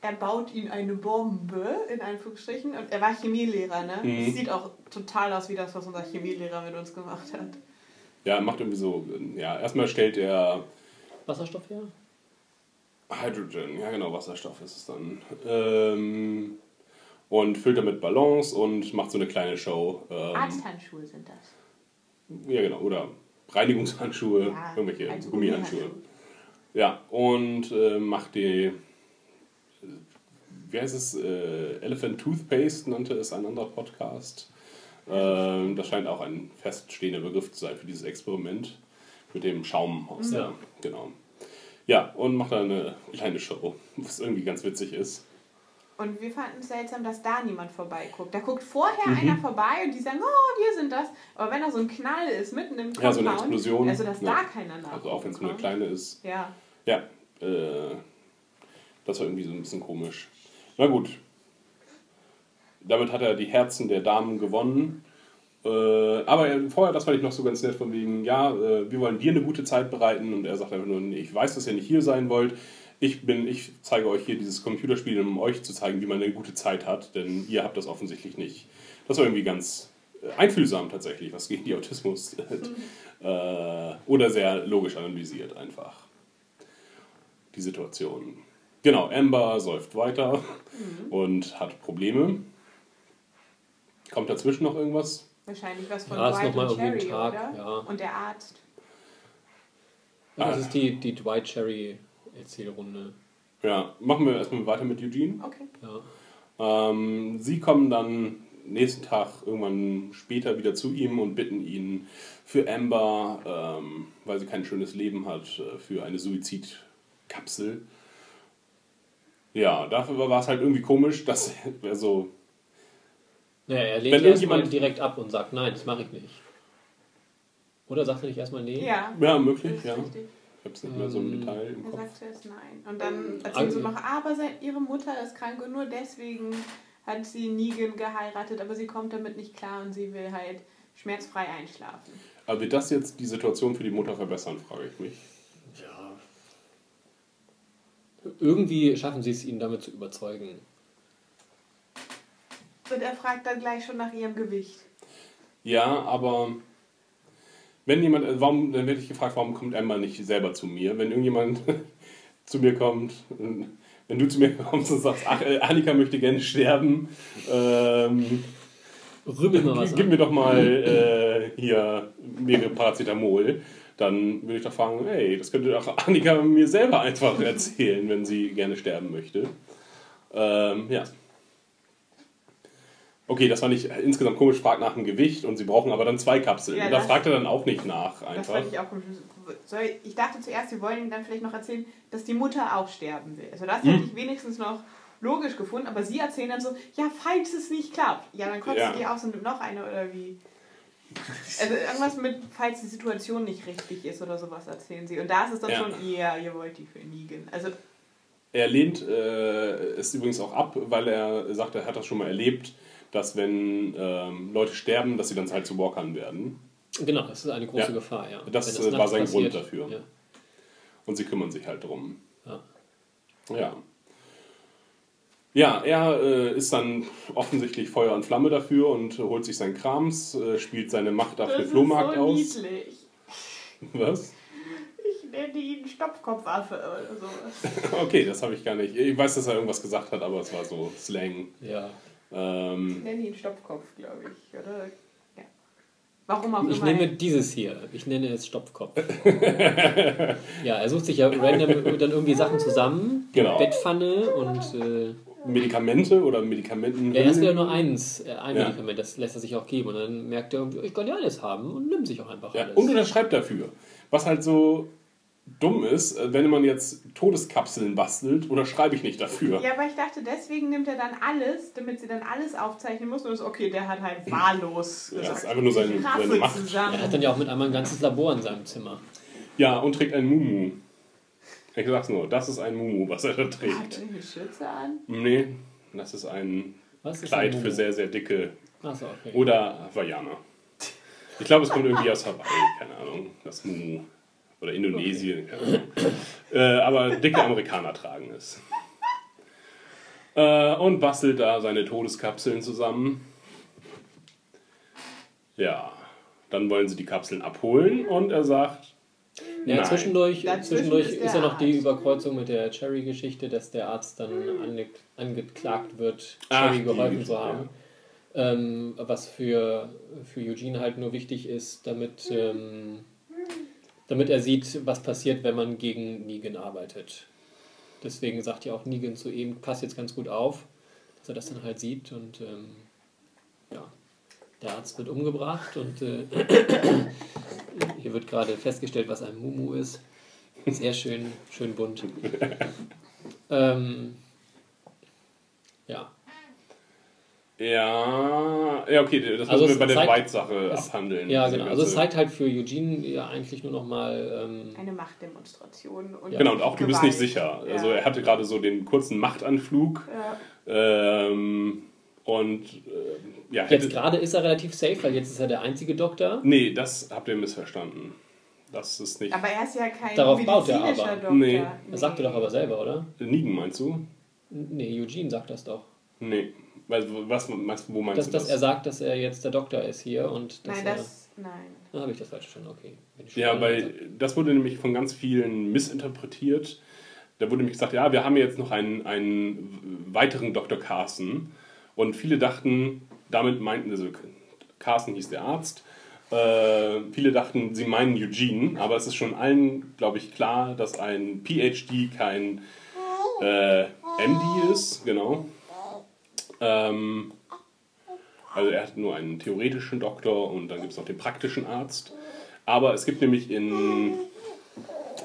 S1: er baut ihn eine Bombe, in Anführungsstrichen. Und er war Chemielehrer, ne?
S3: Mhm.
S1: Das sieht auch total aus wie das, was unser Chemielehrer mit uns gemacht hat.
S3: ja, er macht irgendwie so, ja, erstmal stellt er
S2: Wasserstoff her?
S3: Hydrogen, ja genau, Wasserstoff ist es dann. Ähm, und füllt damit Ballons und macht so eine kleine Show. Ähm,
S1: Arzthandschuhe sind das.
S3: Ja, genau. Oder Reinigungshandschuhe,
S1: Ja,
S3: irgendwelche
S1: also
S3: Gummihandschuhe.
S1: Gummihandschuhe.
S3: Ja, und äh, macht die, äh, wie heißt es, äh, Elephant Toothpaste nannte es ein anderer Podcast. Ähm, das scheint auch ein feststehender Begriff zu sein für dieses Experiment mit dem Schaum aus der,
S2: Ja.
S3: genau. Ja, und macht dann eine kleine Show, was irgendwie ganz witzig ist.
S1: Und wir fanden es seltsam, dass da niemand vorbeiguckt. Da guckt vorher
S3: Mhm.
S1: einer vorbei und die sagen, oh, wir sind das. Aber wenn da so ein Knall ist, mitten im Compound,
S3: Ja, so eine Explosion.
S1: also dass
S3: Ja.
S1: da keiner nach.
S3: Also auch wenn es nur eine kleine ist.
S1: Ja.
S3: Ja, äh, das war irgendwie so ein bisschen komisch. Na gut. Damit hat er die Herzen der Damen gewonnen. Äh, aber er, vorher, das fand ich noch so ganz nett, von wegen, ja, äh, wir wollen dir eine gute Zeit bereiten. Und er sagt einfach nur, ich weiß, dass ihr nicht hier sein wollt. Ich, bin, ich zeige euch hier dieses Computerspiel, um euch zu zeigen, wie man eine gute Zeit hat. Denn ihr habt das offensichtlich nicht. Das war irgendwie ganz äh, einfühlsam tatsächlich, was gegen die Autismus äh, oder sehr logisch analysiert einfach die Situation. Genau, Amber säuft weiter und hat Probleme. Kommt dazwischen noch irgendwas?
S1: Wahrscheinlich was von
S2: Ja,
S1: Dwight
S2: noch mal
S1: und Cherry,
S2: Tag,
S1: oder?
S2: ja.
S1: Und der Arzt.
S2: Ja, das
S3: Ah.
S2: ist die, die Dwight Cherry Erzählrunde.
S3: Ja, machen wir erstmal weiter mit Eugene.
S1: Okay.
S2: Ja.
S3: Ähm, sie kommen dann nächsten Tag irgendwann später wieder zu ihm und bitten ihn für Amber, ähm, weil sie kein schönes Leben hat, äh, für eine Suizidkapsel. Ja, dafür war es halt irgendwie komisch, dass er so
S2: Naja, er
S3: Wenn
S2: lehnt
S3: irgendjemand-
S2: direkt ab und sagt, nein, das mache ich nicht. Oder sagt er nicht erstmal nee?
S1: Ja.
S3: Ja, möglich,
S1: das ist
S3: ja.
S1: richtig.
S3: Ich hab's nicht mehr so im
S2: Ähm,
S3: Detail im
S1: Er
S3: Kopf.
S1: sagt zuerst nein. Und dann erzählen
S2: Also-
S1: sie noch, aber ihre Mutter ist krank und nur deswegen hat sie Negan geheiratet, aber sie kommt damit nicht klar und sie will halt schmerzfrei einschlafen.
S3: Aber wird das jetzt die Situation für die Mutter verbessern, frage ich mich.
S2: Ja. Irgendwie schaffen sie es, ihn damit zu überzeugen.
S1: Und er fragt dann gleich schon nach ihrem Gewicht.
S3: Ja, aber wenn jemand, äh, warum, dann werde ich gefragt, warum kommt Emma nicht selber zu mir? Wenn irgendjemand zu mir kommt, und wenn du zu mir kommst und sagst, ach, äh, Annika möchte gerne sterben, ähm,
S2: Rübbel mal was
S3: gib
S2: an.
S3: mir doch mal äh, hier mehrere Paracetamol, dann würde ich doch fragen, hey, das könnte doch Annika mir selber einfach erzählen, wenn sie gerne sterben möchte. Ähm, ja. Okay, das war nicht insgesamt komisch, fragt nach dem Gewicht und sie brauchen aber dann zwei Kapseln.
S1: Ja,
S3: und da
S1: das-
S3: fragt er dann auch nicht nach
S1: Das
S3: einfach.
S1: fand ich auch komisch. Ich dachte zuerst, sie wollen ihm dann vielleicht noch erzählen, dass die Mutter auch sterben will. Also das
S3: Hm.
S1: hätte ich wenigstens noch logisch gefunden, aber sie erzählen dann so, ja, falls es nicht klappt. Ja, dann kotzt
S3: Ja.
S1: die aus und noch eine oder wie. Also irgendwas mit, falls die Situation nicht richtig ist oder sowas erzählen sie. Und da ist es dann
S3: Ja.
S1: schon, ja, ihr wollt die für Negan. Also
S3: Er lehnt äh, es übrigens auch ab, weil er sagt, er hat das schon mal erlebt, dass wenn ähm, Leute sterben, dass sie dann halt zu Walkern werden.
S2: Genau, das ist eine große
S3: Ja.
S2: Gefahr, ja.
S3: Das,
S2: Wenn
S3: äh, war sein Grund
S2: passiert,
S3: dafür.
S2: Ja.
S3: Und sie kümmern sich halt drum.
S2: Ja.
S3: Ja. Ja, er äh, ist dann offensichtlich Feuer und Flamme dafür und holt sich seinen Krams, äh, spielt seine Macht auf
S1: das ist
S3: Flohmarkt
S1: so
S3: aus.
S1: niedlich.
S3: Was?
S1: Ich nenne ihn Stopfkopfaffe oder sowas.
S3: Okay, das habe ich gar nicht. Ich weiß, dass er irgendwas gesagt hat, aber es war so Slang.
S2: Ja.
S3: Ähm,
S1: Ich nenne ihn Stopfkopf, glaube ich, oder? Ja. Warum auch
S2: Ich
S1: immer.
S2: nehme dieses hier. Ich nenne es Stopfkopf. ja, er sucht sich ja random dann irgendwie Sachen zusammen.
S3: Genau.
S2: Bettpfanne und äh,
S3: Medikamente oder Medikamenten.
S2: ja, erst wieder nur eins, äh, ein
S3: Ja.
S2: Medikament, das lässt er sich auch geben. Und dann merkt er irgendwie, ich kann ja alles haben und nimmt sich auch einfach
S3: Ja,
S2: alles.
S3: und unterschreibt dafür. Was halt so dumm ist, äh, wenn man jetzt Todeskapseln bastelt, unterschreibe ich nicht dafür.
S1: Ja, aber ich dachte, deswegen nimmt er dann alles, damit sie dann alles aufzeichnen muss. Und ist okay, der hat halt wahllos
S3: Ja,
S1: gesagt.
S3: das ist einfach nur seine- seine Macht.
S1: zusammen.
S2: er hat dann ja auch mit einmal ein ganzes Labor in seinem Zimmer.
S3: Ja, und trägt ein Mumu. Ich sag's nur, das ist ein Mumu, was er da
S1: Hat
S3: trägt.
S1: er eine Schürze an?
S3: Nee, das ist ein
S2: Was ist
S3: Kleid
S2: ein
S3: für sehr, sehr dicke
S2: Achso, okay.
S3: oder Hawaiianer. Ich glaube, es kommt irgendwie aus Hawaii, keine Ahnung, das Mumu. Oder Indonesien, keine Ahnung. Äh, aber dicke Amerikaner tragen es. Äh, und bastelt da seine Todeskapseln zusammen. Ja, dann wollen sie die Kapseln abholen und er sagt,
S2: Ja,
S3: Nein.
S2: zwischendurch, zwischendurch
S1: ist
S2: ist, ja noch die. Überkreuzung mit der Cherry-Geschichte, dass der Arzt dann ange angeklagt wird,
S3: Ach,
S2: Cherry
S3: die
S2: geholfen zu haben. Ähm, was für, für Eugene halt nur wichtig ist, damit, ähm, damit er sieht, was passiert, wenn man gegen Negan arbeitet. Deswegen sagt ja auch Negan zu ihm, pass jetzt ganz gut auf, dass er das dann halt sieht und ähm, ja, der Arzt wird umgebracht und äh, hier wird gerade festgestellt, was ein Mumu ist. Sehr schön, schön bunt. ähm, ja,
S3: ja, ja, okay, das
S2: Also
S3: müssen wir bei der White-Sache
S2: es-
S3: abhandeln.
S2: ja genau. Also es zeigt halt für Eugene ja eigentlich nur nochmal, ähm,
S1: Eine Machtdemonstration. Und
S3: Genau, und auch du bist
S1: Gewalt.
S3: nicht sicher.
S1: Ja.
S3: Also er hatte gerade so den kurzen Machtanflug.
S1: Ja.
S3: Ähm, und äh, ja,
S2: jetzt gerade ist er relativ safe, weil jetzt ist er der einzige Doktor.
S3: Nee, das habt ihr missverstanden. Das ist nicht.
S1: Aber er ist ja kein
S2: Darauf baut er
S1: medizinischer
S2: aber.
S1: Doktor.
S3: Nee.
S2: Das sagt er doch aber selber, oder?
S3: Nigen meinst du?
S2: Nee, Eugene sagt das doch.
S3: Nee. Weil, was, was, wo meinst
S2: Dass,
S3: du
S2: dass
S3: das?
S2: er sagt, dass er jetzt der Doktor ist hier und dass
S1: Nein,
S2: er.
S1: das. Nein.
S2: Dann habe ich das falsch verstanden, okay.
S3: Ja, weil das wurde nämlich von ganz vielen missinterpretiert. Da wurde nämlich gesagt, ja, wir haben jetzt noch einen, einen weiteren Dr. Carson. Und viele dachten, damit meinten, also Carson hieß der Arzt, äh, viele dachten, sie meinen Eugene, aber es ist schon allen, glaube ich, klar, dass ein PhD kein äh, MD ist, genau. Ähm, also er hat nur einen theoretischen Doktor und dann gibt es noch den praktischen Arzt. Aber es gibt nämlich in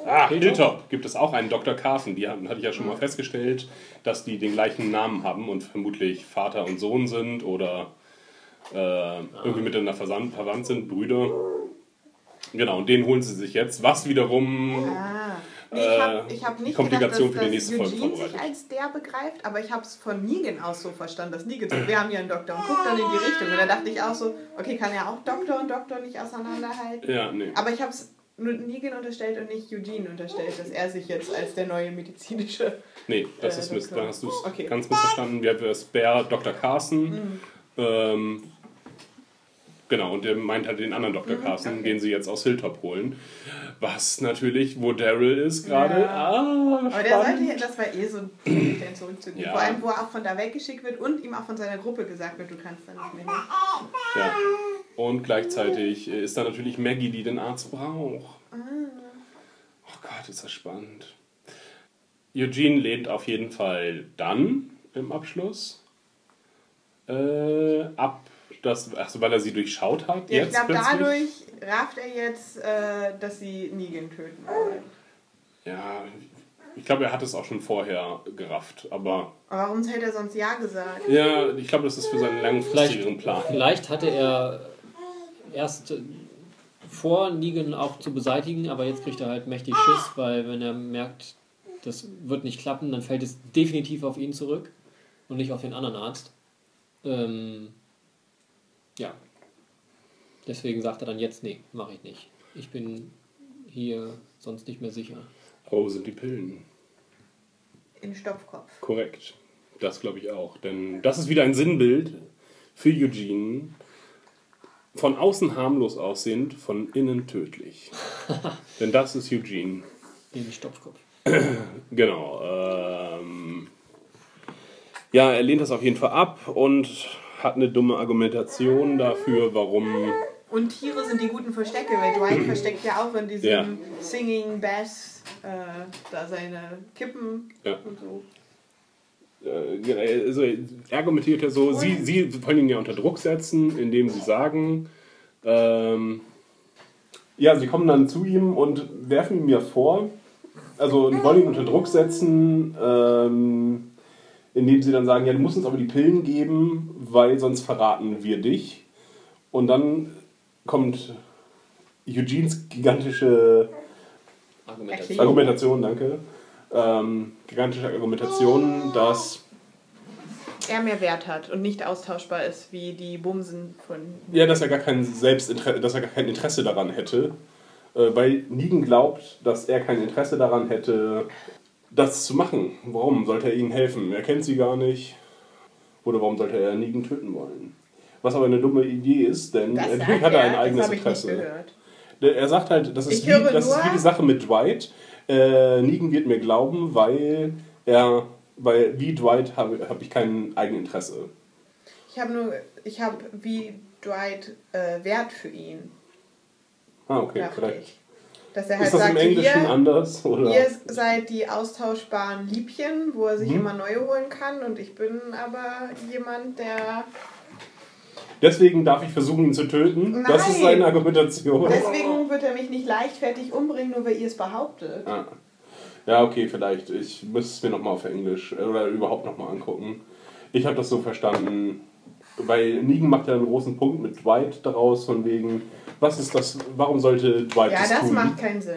S3: ah, Hilltop gibt es auch einen Dr. Carson. Die hatten, hatte ich ja schon mal festgestellt, dass die den gleichen Namen haben und vermutlich Vater und Sohn sind oder äh, irgendwie miteinander versandt, verwandt sind, Brüder. Genau, und den holen sie sich jetzt, was wiederum
S1: Ah. Nee, ich habe
S3: Äh,
S1: ich hab nicht
S3: Komplikation
S1: gedacht,
S3: für die
S1: dass,
S3: nächste
S1: dass
S3: Folge
S1: Eugene sich als der begreift, aber ich habe es von Negan aus so verstanden, dass Negan so, wir haben hier einen Doktor und guckt dann in die Richtung. Und da dachte ich auch so, okay, kann er auch Doktor und Doktor nicht auseinanderhalten?
S3: Ja, nee.
S1: Aber ich habe es nur Negan unterstellt und nicht Eugene unterstellt, dass er sich jetzt als der neue medizinische...
S3: Nee, das
S1: Äh,
S3: ist
S1: Doktor.
S3: dann hast du es
S1: Okay.
S3: ganz missverstanden. Wir haben Spare Dr. Carson. Ähm, genau, und der meint halt den anderen Dr. Carson,
S1: okay.
S3: den sie jetzt aus Hilltop holen. Was natürlich, wo Daryl ist gerade.
S1: Ja.
S3: Ah,
S1: Aber der sollte, ja- das war eh so ein Punkt, den zurückzunehmen.
S3: Ja.
S1: Vor allem, wo er auch von da weggeschickt wird und ihm auch von seiner Gruppe gesagt wird, du kannst da nicht mehr hin.
S3: Ja. Und gleichzeitig ist da natürlich Maggie, die den Arzt braucht. Oh Gott, ist das spannend. Eugene lehnt auf jeden Fall dann im Abschluss äh, ab, dass, also weil er sie durchschaut hat.
S1: Ja, ich
S3: jetzt
S1: glaube,
S3: plötzlich.
S1: dadurch rafft er jetzt, äh, dass sie Negan töten wollen.
S3: Ja, ich glaube, er hat es auch schon vorher gerafft. Aber
S1: Aber warum hätte er sonst Ja gesagt?
S3: ja, ich glaube, das ist für seinen langfristigeren Plan.
S2: Vielleicht hatte er erst vor, Negan auch zu beseitigen, aber jetzt kriegt er halt mächtig Schiss, weil wenn er merkt, das wird nicht klappen, dann fällt es definitiv auf ihn zurück und nicht auf den anderen Arzt. Ähm, ja. Deswegen sagt er dann jetzt, nee, mache ich nicht. Ich bin hier sonst nicht mehr sicher.
S3: Oh, sind die Pillen.
S1: In Stopfkopf.
S3: Korrekt. Das glaube ich auch. Denn das ist wieder ein Sinnbild für Eugene. Von außen harmlos aussehend, von innen tödlich. Denn das ist Eugene.
S2: Den Stopfkopf.
S3: Genau. Ähm, ja, er lehnt das auf jeden Fall ab und hat eine dumme Argumentation dafür, warum.
S1: Und Tiere sind die guten Verstecke, weil Dwight versteckt ja auch in diesem
S3: Ja.
S1: Singing Bass äh, da seine Kippen
S3: Ja.
S1: und so.
S3: Äh, also er argumentiert ja so, sie, sie wollen ihn ja unter Druck setzen, indem sie sagen, ähm, ja, sie kommen dann zu ihm und werfen ihm ja vor, also wollen ihn unter Druck setzen, ähm, indem sie dann sagen, ja, du musst uns aber die Pillen geben, weil sonst verraten wir dich. Und dann kommt Eugenes gigantische
S2: Argumentation.
S3: Argumentation, danke. Ähm, gigantische Argumentation, dass
S1: Er mehr Wert hat und nicht austauschbar ist wie die Bumsen von.
S3: Ja, dass er gar kein Selbstinteresse, dass er gar kein Interesse daran hätte, äh, weil Negan glaubt, dass er kein Interesse daran hätte, das zu machen. Warum sollte er ihnen helfen? Er kennt sie gar nicht. Oder warum sollte er Negan töten wollen? Was aber eine dumme Idee ist, denn
S1: Das sagt
S3: hat er ein eigenes Interesse. Er sagt halt, das ist,
S1: Ich
S3: wie, das ist wie die Sache mit Dwight. Äh, Negan wird mir glauben, weil er, weil wie Dwight habe hab ich kein Eigeninteresse.
S1: Ich habe nur, ich habe wie Dwight äh, Wert für ihn,
S3: Ah, okay, vielleicht.
S1: ich. Dass er halt
S3: Ist das
S1: sagt,
S3: im Englischen
S1: ihr,
S3: anders? Oder?
S1: ihr seid die austauschbaren Liebchen, wo er sich
S3: Mhm.
S1: immer neue holen kann und ich bin aber jemand, der...
S3: Deswegen darf ich versuchen, ihn zu töten. Das ist
S1: Nein.
S3: seine Argumentation.
S1: Deswegen wird er mich nicht leichtfertig umbringen, nur weil ihr es behauptet.
S3: Ah. Ja, okay, vielleicht. Ich müsste es mir nochmal auf Englisch äh, oder überhaupt nochmal angucken. Ich habe das so verstanden, weil Negan macht ja einen großen Punkt mit Dwight daraus, von wegen, was ist das, warum sollte Dwight
S1: Ja,
S3: das,
S1: das
S3: tun?
S1: macht keinen Sinn.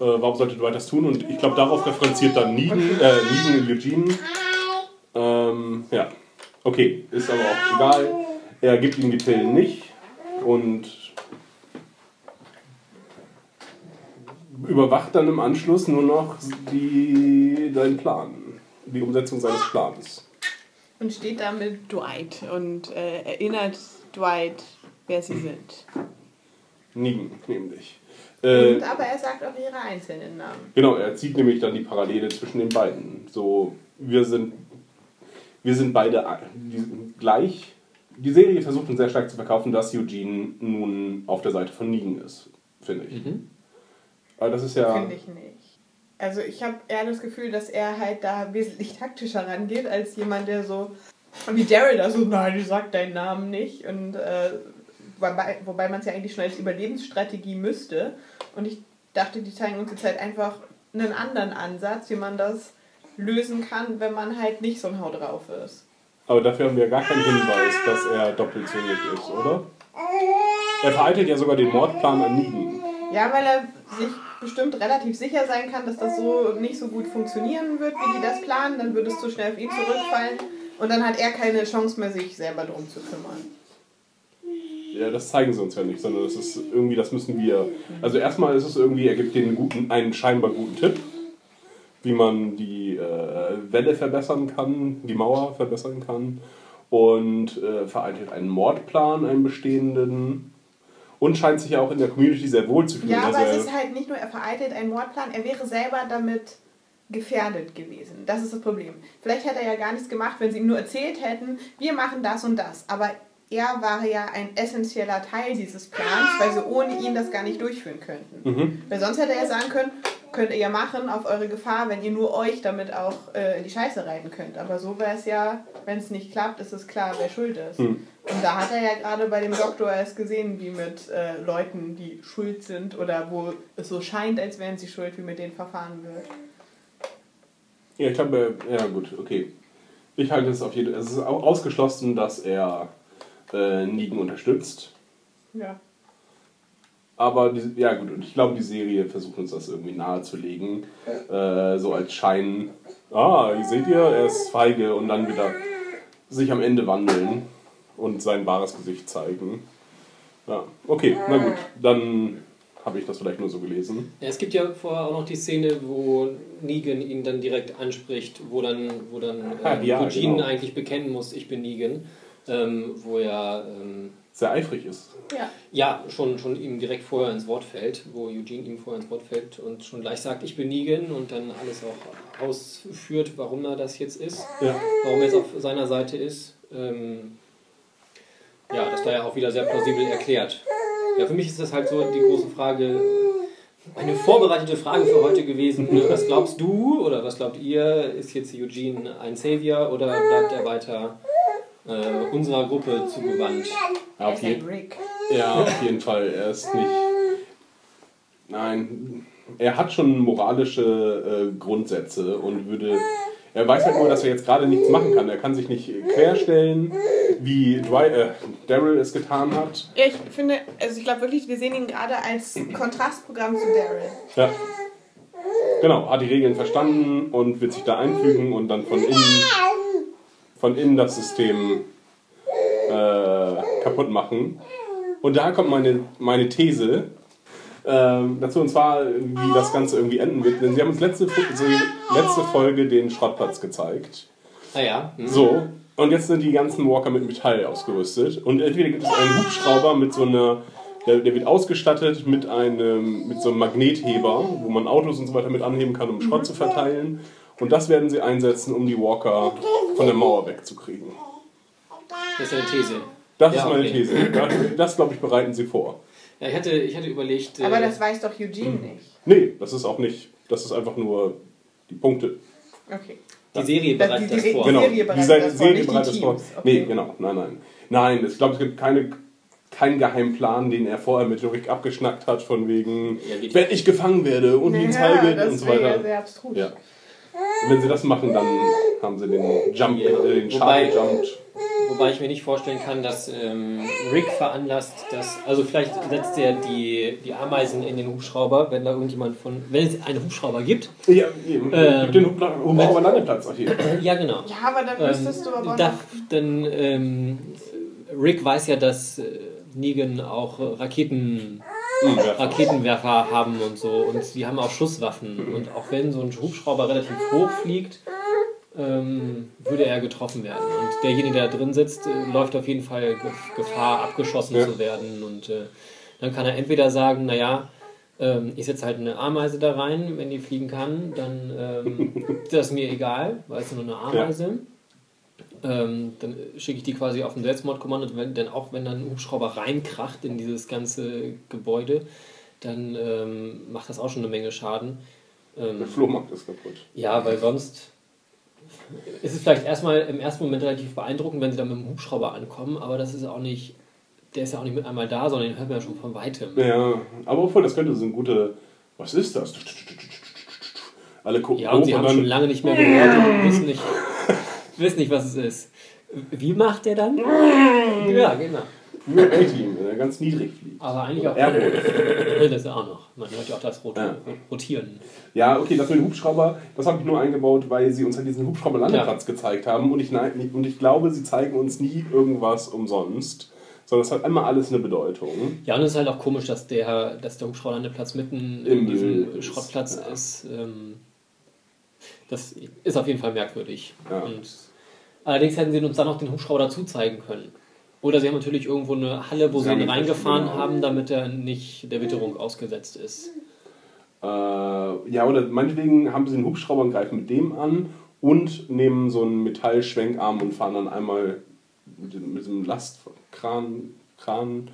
S3: Äh, warum sollte Dwight das tun? Und ich glaube, darauf referenziert dann Negan, äh, Negan und Eugene. Ähm, ja, okay, ist aber auch egal. Er gibt ihm die Pillen nicht und überwacht dann im Anschluss nur noch die, seinen Plan, die Umsetzung seines Plans.
S1: Und steht da mit Dwight und äh, erinnert Dwight, wer sie sind.
S3: Negan nämlich. Äh,
S1: Und, aber er sagt auch ihre einzelnen Namen.
S3: Genau, er zieht nämlich dann die Parallele zwischen den beiden. So, wir sind, wir sind beide gleich. Die Serie versucht uns sehr stark zu verkaufen, dass Eugene nun auf der Seite von Negan ist, finde ich. Aber das ist ja.
S1: Finde ich nicht. Also ich habe eher das Gefühl, dass er halt da wesentlich taktischer rangeht, als jemand, der so wie Daryl da so, nein, ich sag deinen Namen nicht. Und äh, wobei, wobei man es ja eigentlich schon als Überlebensstrategie müsste. Und ich dachte, die zeigen uns jetzt halt einfach einen anderen Ansatz, wie man das lösen kann, wenn man halt nicht so ein Hau drauf ist.
S3: Aber dafür haben wir gar keinen Hinweis, dass er doppelzüngig ist, oder? Er vereitelt ja sogar den Mordplan an Negan.
S1: Ja, weil er sich bestimmt relativ sicher sein kann, dass das so nicht so gut funktionieren wird, wie die das planen. Dann würde es zu schnell auf ihn zurückfallen. Und dann hat er keine Chance mehr, sich selber drum zu kümmern.
S3: Ja, das zeigen sie uns ja nicht, sondern das ist irgendwie, das müssen wir. Also erstmal ist es irgendwie, er gibt denen einen, guten, einen scheinbar guten Tipp, wie man die äh, Welle verbessern kann, die Mauer verbessern kann und äh, vereitelt einen Mordplan, einen bestehenden und scheint sich ja auch in der Community sehr wohl zu fühlen.
S1: Ja, aber
S3: also
S1: es ist halt nicht nur, er vereitelt einen Mordplan, er wäre selber damit gefährdet gewesen. Das ist das Problem. Vielleicht hätte er ja gar nichts gemacht, wenn sie ihm nur erzählt hätten, wir machen das und das. Aber er war ja ein essentieller Teil dieses Plans, weil sie ohne ihn das gar nicht durchführen könnten.
S3: Mhm.
S1: Weil sonst hätte er sagen können, könnt ihr ja machen auf eure Gefahr, wenn ihr nur euch damit auch äh, in die Scheiße reiten könnt. Aber so wäre es ja, wenn es nicht klappt, ist es klar, wer schuld ist.
S3: Hm.
S1: Und da hat er ja gerade bei dem Doktor erst gesehen, wie mit äh, Leuten, die schuld sind oder wo es so scheint, als wären sie schuld, wie mit denen verfahren wird.
S3: Ja, ich glaube, ja gut, okay. Ich halte es auf jeden Fall. Es ist au- ausgeschlossen, dass er äh, Negan unterstützt.
S1: Ja.
S3: Aber die, ja gut, und ich glaube, die Serie versucht uns das irgendwie nahezulegen. Äh, so als Schein. Ah, ihr seht ihr, er ist feige und dann wieder sich am Ende wandeln und sein wahres Gesicht zeigen. Ja, okay, na gut, dann habe ich das vielleicht nur so gelesen.
S2: Ja, es gibt ja vorher auch noch die Szene, wo Negan ihn dann direkt anspricht, wo dann, wo dann ähm,
S3: ja,
S2: Eugene
S3: genau.
S2: eigentlich bekennen muss, ich bin Negan. Ähm, wo ja ähm,
S3: sehr eifrig ist.
S1: Ja.
S2: Ja, schon, schon ihm direkt vorher ins Wort fällt, wo Eugene ihm vorher ins Wort fällt und schon gleich sagt, ich bin Negan und dann alles auch ausführt, warum er das jetzt ist,
S3: Ja.
S2: warum er jetzt auf seiner Seite ist. Ähm, ja, das da ja auch wieder sehr plausibel erklärt. Ja, für mich ist das halt so die große Frage, eine vorbereitete Frage für heute gewesen. Was glaubst du oder was glaubt ihr? Ist jetzt Eugene ein Savior oder bleibt er weiter äh, unserer Gruppe zugewandt?
S3: Ja, auf, je ja, auf jeden Fall. Er ist nicht. Nein, er hat schon moralische äh, Grundsätze und würde. Er weiß halt nur, dass er jetzt gerade nichts machen kann. Er kann sich nicht querstellen, wie äh, Daryl es getan hat.
S1: Ja, ich finde, also ich glaube wirklich, wir sehen ihn gerade als Kontrastprogramm zu Daryl.
S3: Ja. Genau, hat die Regeln verstanden und wird sich da einfügen und dann von innen, von innen das System äh, kaputt machen. Und da kommt meine, meine These ähm, dazu, und zwar, wie das Ganze irgendwie enden wird. Denn sie haben uns letzte, Fo- so, letzte Folge den Schrottplatz gezeigt.
S2: Ah ja. hm.
S3: So, und jetzt sind die ganzen Walker mit Metall ausgerüstet. Und entweder gibt es einen Hubschrauber mit so einer, der, der wird ausgestattet mit einem, mit so einem Magnetheber, wo man Autos und so weiter mit anheben kann, um Schrott zu verteilen. Und das werden sie einsetzen, um die Walker von der Mauer wegzukriegen.
S2: Das ist eine These.
S3: Das
S2: Ja,
S3: ist meine
S2: okay.
S3: These. Das, das glaube ich, bereiten sie vor.
S2: Ja, ich hatte, ich hatte überlegt. äh,
S1: Aber das weiß doch Eugene nicht.
S3: Nee, das ist auch nicht, das ist einfach nur die Punkte.
S1: Okay.
S2: die Serie
S1: Das-
S2: bereitet
S1: die-
S2: das
S1: die-
S2: vor.
S1: die-
S3: Genau,
S1: Serie bereitet
S3: Serie,
S1: das vor,
S3: Serie
S1: nicht die
S3: bereitet das vor.
S1: Okay.
S3: Nee, genau, nein, nein. Nein, ich glaube, es gibt keine, keinen Geheimplan, den er vorher mit Rick abgeschnackt hat, von wegen,
S2: Ja,
S3: wenn ich gefangen werde und die Zeige
S1: das
S3: und so weiter.
S1: sehr abstrus.
S3: Ja. Wenn sie das machen, dann haben sie den Jump,
S2: Ja.
S3: äh, den
S2: Wobei-
S3: Sharp Jump.
S2: Wobei ich mir nicht vorstellen kann, dass ähm, Rick veranlasst, dass. Also vielleicht setzt er die, die Ameisen in den Hubschrauber, wenn da irgendjemand von. Wenn es einen Hubschrauber gibt.
S3: Ja, eben.
S2: Ähm,
S3: Gib den Hubschrauber Landeplatz auf jeden Fall.
S2: Ja, genau.
S1: Ja, aber dann müsstest du aber
S2: Ähm,
S1: auch
S2: da, dann, ähm, Rick weiß ja, dass äh, Negan auch Raketen, Raketenwerfer haben und so. Und die haben auch Schusswaffen. Und auch wenn so ein Hubschrauber relativ hoch fliegt, ähm, würde er getroffen werden. Und derjenige, der da drin sitzt, äh, läuft auf jeden Fall Ge- Gefahr, abgeschossen
S3: Ja.
S2: zu werden. Und äh, dann kann er entweder sagen, naja, ähm, ich setze halt eine Ameise da rein, wenn die fliegen kann, dann ähm, ist das mir egal, weil es nur eine Ameise. Ähm, dann schicke ich die quasi auf ein Selbstmordkommando, und wenn, denn auch wenn dann ein Hubschrauber reinkracht in dieses ganze Gebäude, dann ähm, macht das auch schon eine Menge Schaden. Ähm,
S3: Der Flohmarkt ist kaputt.
S2: ja, weil sonst ist es vielleicht erstmal im ersten Moment relativ beeindruckend, wenn sie dann mit dem Hubschrauber ankommen, aber das ist auch nicht, der ist ja auch nicht mit einmal da, sondern den hört man ja schon von weitem.
S3: Ja, aber obwohl, das könnte so ein gute. Was ist das? Alle gucken
S2: Ja, und
S3: hoch
S2: sie haben
S3: dann-
S2: schon lange nicht mehr gehört und wissen nicht, wissen nicht, was es ist. Wie macht der dann? Ja, genau.
S3: Beim A-Team, wenn er ganz niedrig fliegt.
S2: Aber eigentlich auch.
S3: Airborne.
S2: Das ist ja auch noch. Man hört ja auch das Rot
S3: Ja.
S2: Rotieren.
S3: Ja, okay, das mit dem Hubschrauber, das habe ich nur eingebaut, weil sie uns halt diesen Hubschrauberlandeplatz gezeigt haben. Und ich, und ich glaube, sie zeigen uns nie irgendwas umsonst. Sondern es hat immer alles eine Bedeutung.
S2: Ja, und es ist halt auch komisch, dass der, dass der Hubschrauberlandeplatz mitten
S3: Im
S2: in diesem
S3: Müll ist,
S2: Schrottplatz
S3: ja.
S2: ist. Ähm, das ist auf jeden Fall merkwürdig.
S3: Ja.
S2: Und allerdings hätten sie uns dann noch den Hubschrauber dazu zeigen können. Oder sie haben natürlich irgendwo eine Halle, wo
S3: Sie
S2: ihn reingefahren
S3: genau.
S2: haben, damit er nicht der Witterung ausgesetzt ist.
S3: Äh, ja, oder meinetwegen haben sie den Hubschrauber und greifen mit dem an und nehmen so einen Metallschwenkarm und fahren dann einmal mit, dem, mit diesem Lastkran, Kran,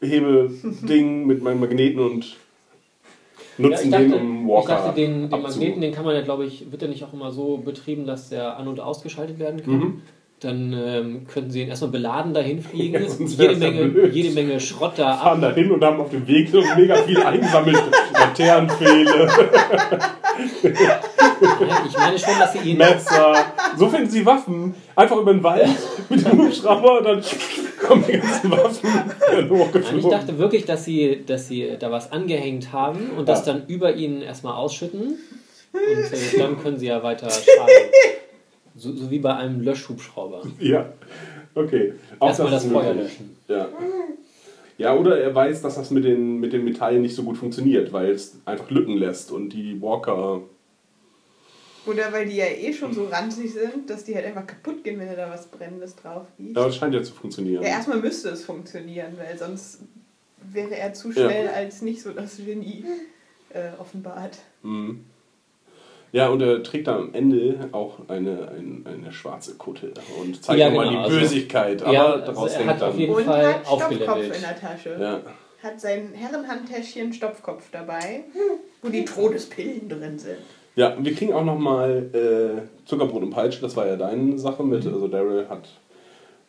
S3: Hebelding mit meinen Magneten und nutzen
S2: ja, ich
S3: den,
S2: dachte,
S3: um
S2: ich
S3: Walker
S2: dachte den, den Magneten, den kann man ja, glaube ich, wird der nicht auch immer so betrieben, dass der an- und ausgeschaltet werden kann.
S3: Mhm.
S2: Dann ähm, könnten sie ihn erstmal beladen dahin fliegen,
S3: Ja,
S2: jede, Menge, jede Menge Schrott da ab.
S3: fahren dahin und haben auf dem Weg so mega viel eingesammelt. Laternenpfähle,
S2: Ich meine schon, dass sie ihn.
S3: Messer. So finden sie Waffen. Einfach über den Wald mit dem Hubschrauber und dann kommen die ganzen Waffen hochgeflogen.
S2: ich dachte wirklich, dass sie, dass sie da was angehängt haben und das
S3: Ja.
S2: dann über ihnen erstmal ausschütten. Und äh, dann können sie ja weiter schaden. So, so wie bei einem Löschhubschrauber.
S3: Ja, okay. Auch
S2: Erstmal das
S3: ist
S2: Feuer löschen.
S3: Ja. ja, oder er weiß, dass das mit den, mit den Metallen nicht so gut funktioniert, weil es einfach Lücken lässt und die Walker
S1: Oder weil die ja eh schon so ranzig sind, dass die halt einfach kaputt gehen, wenn du da was Brennendes drauf gießt.
S3: Ja, das scheint ja zu funktionieren.
S1: Ja, erstmal müsste es funktionieren, weil sonst wäre er zu schnell als nicht so das Genie äh, offenbart.
S3: Mhm. Ja, und er trägt dann am Ende auch eine, eine, eine schwarze Kutte und zeigt
S2: Ja,
S3: nochmal
S2: genau,
S3: die
S2: also-
S3: Bösigkeit. Aber
S2: Ja,
S3: daraus
S2: also er
S3: hängt
S2: hat auf
S3: dann.
S2: jeden
S1: Und
S2: Fall
S1: hat Stopfkopf in der Tasche.
S3: Ja.
S1: Hat sein Herrenhandtäschchen Stopfkopf dabei, wo die Todespillen drin sind.
S3: Ja, wir kriegen auch nochmal äh, Zuckerbrot und Peitsche. Das war ja deine Sache mit.
S2: Mhm.
S3: Also Daryl hat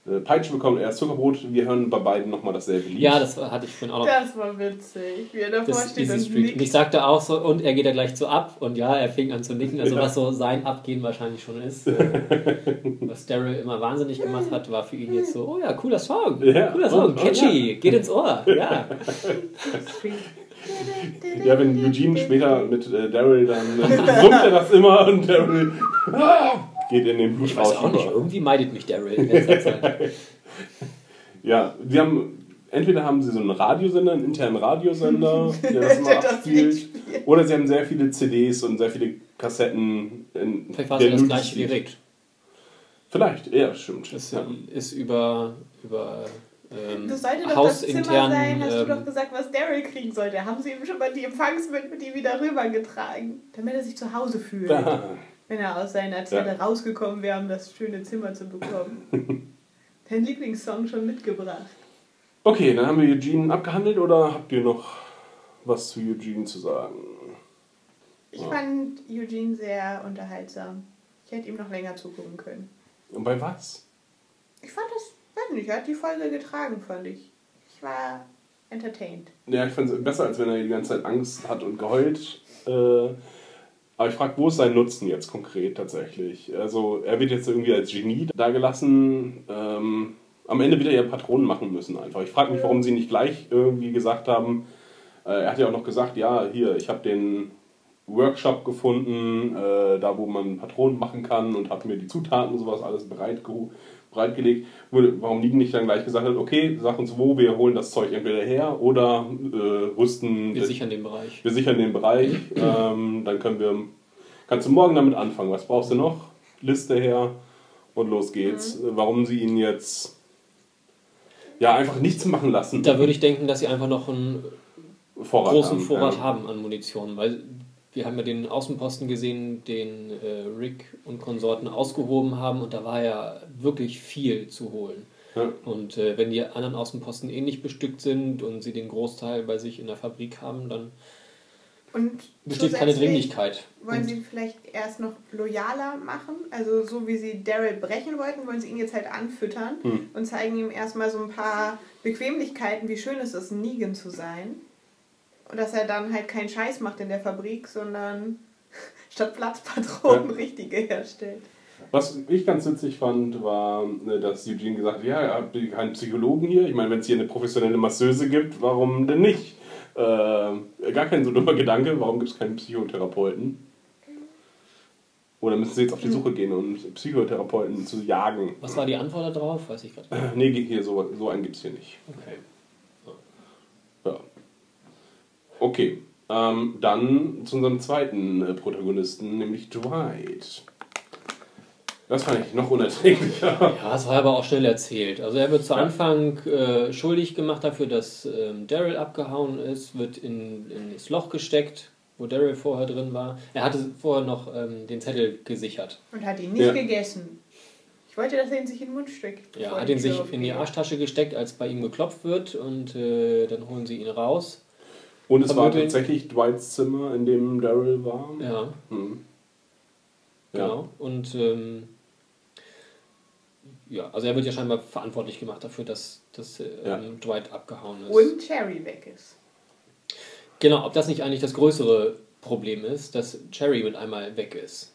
S3: äh, Peitsche bekommen, er hat Zuckerbrot. Wir hören bei beiden nochmal dasselbe Lied.
S2: Ja, das hatte ich vorhin auch noch.
S1: Das war witzig, wie er davor
S2: Das
S1: steht und
S2: Street. Und ich
S1: nickt.
S2: sagte auch so, und er geht da gleich so ab. Und ja, er fing an zu nicken. Also,
S3: Ja.
S2: was so sein Abgehen wahrscheinlich schon ist. Äh, was Daryl immer wahnsinnig gemacht hat, war für ihn jetzt so: Oh ja, cooler Song.
S3: Ja.
S2: Cooler Song,
S3: Oh, oh,
S2: catchy, geht ins Ohr. Ja.
S3: Ja, wenn Eugene später mit äh, Daryl dann äh, summt er das immer und Daryl geht in den
S2: Ich weiß auch nicht, irgendwie meidet mich Daryl in letzter Zeit.
S3: Ja, sie haben entweder haben sie so einen Radiosender, einen internen Radiosender, der das immer abspielt, oder sie haben sehr viele CDs und sehr viele Kassetten. In
S2: Vielleicht war
S3: der
S2: es das gleiche direkt.
S3: Vielleicht, ja, stimmt.
S2: Das
S3: ja.
S2: ist über, über ähm,
S1: Das sollte doch das Zimmer sein, hast du
S2: ähm,
S1: doch gesagt, was Daryl kriegen sollte. Haben sie ihm schon mal die Empfangsmittel mit ihm wieder rübergetragen, damit er sich zu Hause fühlt. Wenn er aus seiner Zelle rausgekommen wäre, um das schöne Zimmer zu bekommen. Dein Lieblingssong schon mitgebracht.
S3: Okay, dann haben wir Eugene abgehandelt oder habt ihr noch was zu Eugene zu sagen?
S1: Ich fand Eugene sehr unterhaltsam. Ich hätte ihm noch länger zugucken können.
S3: Und bei was?
S1: Ich fand das, weiß nicht, hat die Folge getragen, fand ich. Ich war entertained.
S3: Ja, ich finde es besser, als wenn er die ganze Zeit Angst hat und geheult. Äh, aber ich frage, wo ist sein Nutzen jetzt konkret tatsächlich? Also, er wird jetzt irgendwie als Genie dagelassen. Ähm, am Ende wird er ja Patronen machen müssen einfach. Ich frage mich, warum sie nicht gleich irgendwie gesagt haben. Äh, er hat ja auch noch gesagt, ja, hier, ich habe den Workshop gefunden, äh, da wo man Patronen machen kann und habe mir die Zutaten und sowas alles bereit bereitgelegt. Wurde- Warum Nigen nicht dann gleich gesagt hat, okay, sag uns wo, wir holen das Zeug entweder her oder äh, rüsten,
S2: wir sichern den Bereich.
S3: wir sichern den Bereich, ähm, dann können wir, kannst du morgen damit anfangen. Was brauchst du noch? Liste her und los geht's. Äh, Warum sie ihn jetzt ja einfach nichts machen lassen.
S2: Da würde ich denken, dass sie einfach noch einen
S3: Vorrat
S2: großen
S3: haben,
S2: Vorrat
S3: ja.
S2: haben an Munition, weil wir haben ja den Außenposten gesehen, den äh, Rick und Konsorten ausgehoben haben und da war ja wirklich viel zu holen.
S3: Ja.
S2: Und äh, wenn die anderen Außenposten ähnlich bestückt sind und sie den Großteil bei sich in der Fabrik haben, dann
S1: Und
S2: besteht keine Dringlichkeit.
S1: Wollen
S2: Und
S1: sie vielleicht erst noch loyaler machen? Also so wie sie Daryl brechen wollten, wollen sie ihn jetzt halt anfüttern
S3: Hm.
S1: und zeigen ihm erstmal so ein paar Bequemlichkeiten, wie schön es ist, Negan zu sein. Und dass er dann halt keinen Scheiß macht in der Fabrik, sondern statt Platzpatronen
S3: Ja.
S1: richtige herstellt.
S3: Was ich ganz witzig fand, war, ne, dass Eugene gesagt hat, ja, ihr habt keinen Psychologen hier. Ich meine, wenn es hier eine professionelle Masseuse gibt, warum denn nicht? Äh, gar kein so dummer Gedanke, warum gibt es keinen Psychotherapeuten? Oder müssen sie jetzt auf die Suche gehen und Psychotherapeuten zu jagen?
S2: was war die Antwort darauf? Weiß ich gerade. nicht.
S3: Nee, hier, so, so einen gibt es hier nicht.
S2: Okay.
S3: Ja. Okay, ähm, dann zu unserem zweiten äh, Protagonisten, nämlich Dwight. Das fand ich noch unerträglicher.
S2: Ja, es war aber auch schnell erzählt. Also er wird zu
S3: Ja.
S2: Anfang äh, schuldig gemacht dafür, dass ähm, Daryl abgehauen ist, wird in, in das Loch gesteckt, wo Daryl vorher drin war. Er hatte vorher noch ähm, den Zettel gesichert.
S1: Und hat ihn nicht
S3: Ja.
S1: gegessen. Ich wollte, dass er ihn sich in den Mund steckt.
S2: Ja,
S1: bevor
S2: hat ihn sich in die. Arschtasche gesteckt, als bei ihm geklopft wird und äh, dann holen sie ihn raus.
S3: Und es war tatsächlich Dwights Zimmer, in dem Daryl war.
S2: Ja,
S3: Hm. Ja.
S2: genau. Und ähm, ja, also er wird ja scheinbar verantwortlich gemacht dafür, dass, dass ähm,
S3: Ja.
S2: Dwight abgehauen ist.
S1: Und Cherry weg ist.
S2: Genau, ob das nicht eigentlich das größere Problem ist, dass Cherry mit einmal weg ist.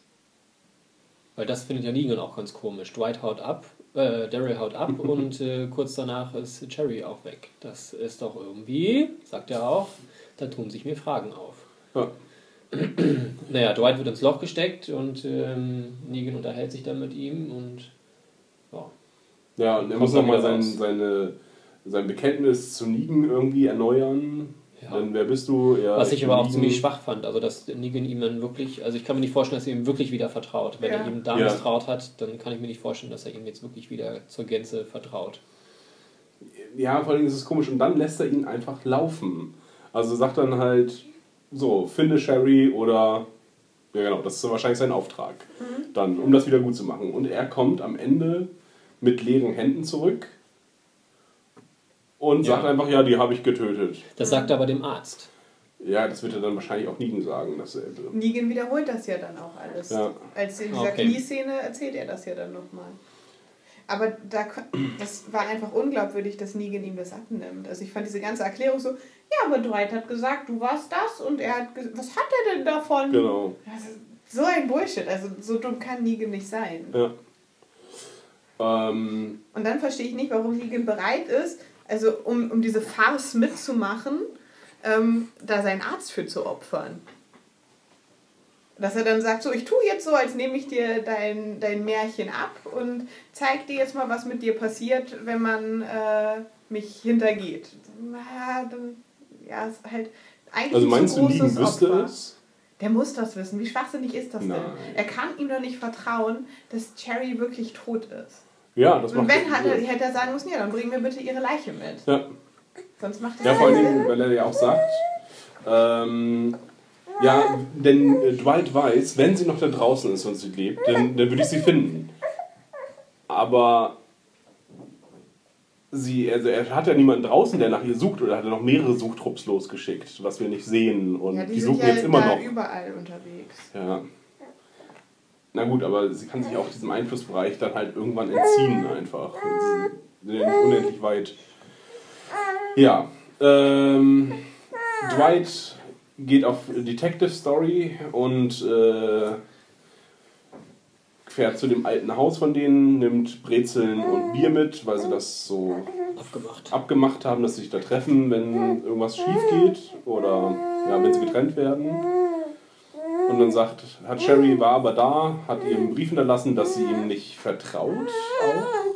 S2: Weil das findet ja Negan auch ganz komisch. Dwight haut ab, äh, Daryl haut ab und äh, kurz danach ist Cherry auch weg. Das ist doch irgendwie, sagt er auch, da tun sich mir Fragen auf.
S3: Ja.
S2: Naja, Dwight wird ins Loch gesteckt und ähm, Negan unterhält sich dann mit ihm und ja.
S3: Ja, und er muss nochmal sein, seine, sein Bekenntnis zu Negan irgendwie erneuern. Ja. Dann wer bist du?
S2: Ja, Was ich, ich aber auch ziemlich schwach fand. Also, dass Negan ihm dann wirklich, also ich kann mir nicht vorstellen, dass er ihm wirklich wieder vertraut. Wenn ja. er ihm da ja. misstraut hat, dann kann ich mir nicht vorstellen, dass er ihm jetzt wirklich wieder zur Gänze vertraut.
S3: Ja, vor allem ist es komisch. Und dann lässt er ihn einfach laufen. Also sagt dann halt, so, finde Sherry oder. Ja, genau, das ist wahrscheinlich sein Auftrag. Mhm. Dann, um das wieder gut zu machen. Und er kommt am Ende mit leeren Händen zurück und ja. sagt einfach, ja, die habe ich getötet.
S2: Das sagt er aber dem Arzt.
S3: Ja, das wird er dann wahrscheinlich auch Negan sagen. Dass er,
S1: Negan wiederholt das ja dann auch alles. Ja. Als in dieser okay. Knieszene erzählt er das ja dann nochmal. Aber da, das war einfach unglaubwürdig, dass Negan ihm das abnimmt. Also ich fand diese ganze Erklärung so, ja, aber Dwight hat gesagt, du warst das und er hat gesagt, was hat er denn davon? Genau. so ein Bullshit. Also so dumm kann Negan nicht sein. Ja. Ähm, und dann verstehe ich nicht, warum Negan bereit ist, also um, um diese Farce mitzumachen, ähm, da seinen Arzt für zu opfern. Dass er dann sagt, so, ich tue jetzt so, als nehme ich dir dein, dein Märchen ab und zeig dir jetzt mal, was mit dir passiert, wenn man äh, mich hintergeht. Ja, dann, ja, ist halt eigentlich Also meinst du, Negan wüsste es? Der muss das wissen. Wie schwachsinnig ist das Nein. denn? Er kann ihm doch nicht vertrauen, dass Cherry wirklich tot ist. Ja, das macht Und wenn hat er, hätte er sagen müssen, ja, dann bringen wir bitte ihre Leiche mit. Ja.
S3: Sonst macht er Ja, vor allem, weil er ja auch sagt, ähm, ja, denn äh, Dwight weiß, wenn sie noch da draußen ist und sie lebt, dann, dann würde ich sie finden. Aber sie, also er hat ja niemanden draußen, der nach ihr sucht, oder hat er noch mehrere Suchtrupps losgeschickt, was wir nicht sehen. Und ja, die, die suchen ja jetzt immer noch. überall unterwegs. Ja. Na gut, aber sie kann sich auch diesem Einflussbereich dann halt irgendwann entziehen einfach. Sie sind unendlich weit. Ja. Ähm, Dwight geht auf Detective Story und äh, fährt zu dem alten Haus von denen, nimmt Brezeln und Bier mit, weil sie das so abgemacht, abgemacht haben, dass sie sich da treffen, wenn irgendwas schief geht oder ja, wenn sie getrennt werden. Und dann sagt, hat Sherry war aber da, hat ihr einen Brief hinterlassen, dass sie ihm nicht vertraut auch.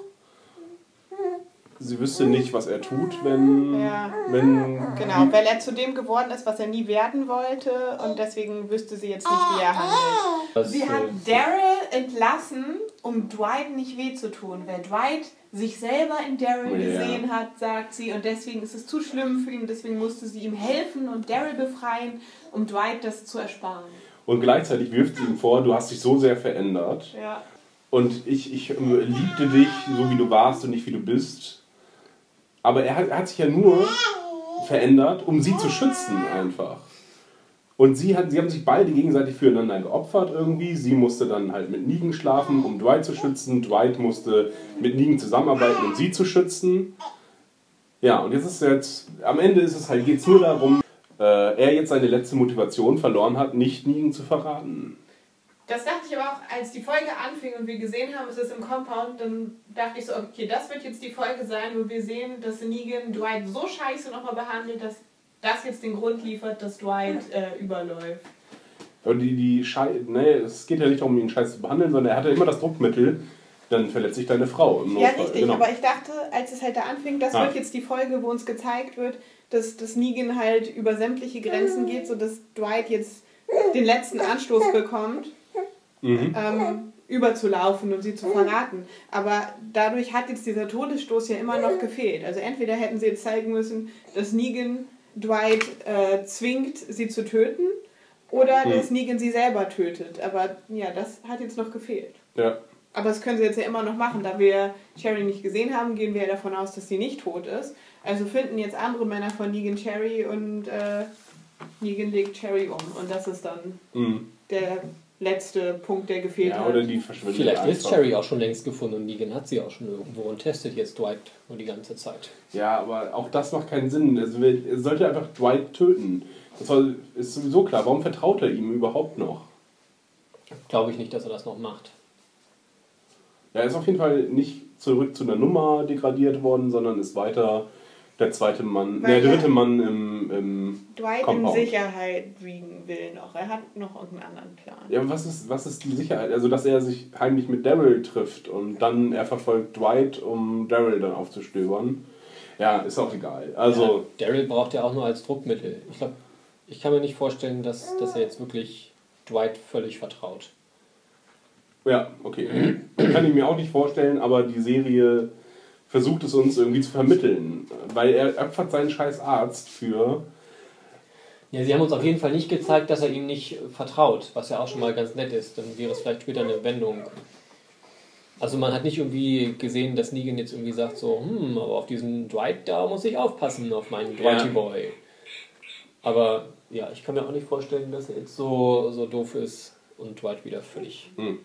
S3: Sie wüsste nicht, was er tut, wenn,
S1: ja. wenn. Genau, weil er zu dem geworden ist, was er nie werden wollte und deswegen wüsste sie jetzt nicht, wie er handelt. Das sie hat Daryl entlassen, um Dwight nicht weh zu tun, weil Dwight sich selber in Daryl ja. gesehen hat, sagt sie, und deswegen ist es zu schlimm für ihn, deswegen musste sie ihm helfen und Daryl befreien, um Dwight das zu ersparen.
S3: Und gleichzeitig wirft sie ihm vor, du hast dich so sehr verändert. Ja. Und ich, ich liebte dich, so wie du warst und nicht wie du bist. Aber er hat, er hat sich ja nur verändert, um sie zu schützen einfach. Und sie, hat, sie haben sich beide gegenseitig füreinander geopfert irgendwie. Sie musste dann halt mit Negan schlafen, um Dwight zu schützen. Dwight musste mit Negan zusammenarbeiten, um sie zu schützen. Ja, und jetzt ist jetzt, am Ende ist es halt, geht es nur darum, äh, er jetzt seine letzte Motivation verloren hat, nicht Negan zu verraten.
S1: Das dachte ich aber auch, als die Folge anfing und wir gesehen haben, es ist im Compound, dann dachte ich so, okay, das wird jetzt die Folge sein, wo wir sehen, dass Negan Dwight so scheiße nochmal behandelt, dass das jetzt den Grund liefert, dass Dwight äh, überläuft.
S3: Aber die, die Schei nee, es geht ja nicht darum, ihn scheiße zu behandeln, sondern er hatte immer das Druckmittel, dann verletzt sich deine Frau. Im
S1: ja, richtig, genau. aber ich dachte, als es halt da anfing, das ah. wird jetzt die Folge, wo uns gezeigt wird, dass, dass Negan halt über sämtliche Grenzen geht, sodass Dwight jetzt den letzten Anstoß bekommt, mhm. ähm, überzulaufen und sie zu verraten. Aber dadurch hat jetzt dieser Todesstoß ja immer noch gefehlt. Also entweder hätten sie jetzt zeigen müssen, dass Negan Dwight äh, zwingt, sie zu töten, oder mhm. dass Negan sie selber tötet. Aber ja, das hat jetzt noch gefehlt. Ja. Aber das können sie jetzt ja immer noch machen. Da wir Sherry nicht gesehen haben, gehen wir ja davon aus, dass sie nicht tot ist. Also finden jetzt andere Männer von Negan Cherry und äh, Negan legt Cherry um. Und das ist dann mhm. der letzte Punkt, der gefehlt ja, hat. Oder die
S2: verschwindet Vielleicht einfach. ist Cherry auch schon längst gefunden und Negan hat sie auch schon irgendwo und testet jetzt Dwight nur die ganze Zeit.
S3: Ja, aber auch das macht keinen Sinn. Also, er sollte einfach Dwight töten. Das ist sowieso klar. Warum vertraut er ihm überhaupt noch?
S2: Glaube ich nicht, dass er das noch macht.
S3: Ja, er ist auf jeden Fall nicht zurück zu einer Nummer degradiert worden, sondern ist weiter der zweite Mann, Weil der dritte Mann im, im
S1: Dwight Compound. in Sicherheit wiegen will noch. Er hat noch irgendeinen anderen Plan.
S3: Ja, aber was ist, was ist die Sicherheit? Also, dass er sich heimlich mit Daryl trifft und dann er verfolgt Dwight, um Daryl dann aufzustöbern. Ja, ist auch egal. Also,
S2: Ja, Daryl braucht ja auch nur als Druckmittel. Ich glaube, ich kann mir nicht vorstellen, dass, dass er jetzt wirklich Dwight völlig vertraut.
S3: ja, okay. Kann ich mir auch nicht vorstellen, aber die Serie versucht es uns irgendwie zu vermitteln. Weil er opfert seinen scheiß Arzt für.
S2: Ja, sie haben uns auf jeden Fall nicht gezeigt, dass er ihm nicht vertraut, was ja auch schon mal ganz nett ist. Dann wäre es vielleicht später eine Wendung. Also man hat nicht irgendwie gesehen, dass Negan jetzt irgendwie sagt so, hm, aber auf diesen Dwight, da muss ich aufpassen, auf meinen Dwighty
S3: Ja.
S2: Boy. Aber ja, ich kann mir auch nicht vorstellen, dass er jetzt so, so doof ist und Dwight wieder völlig,
S3: Hm.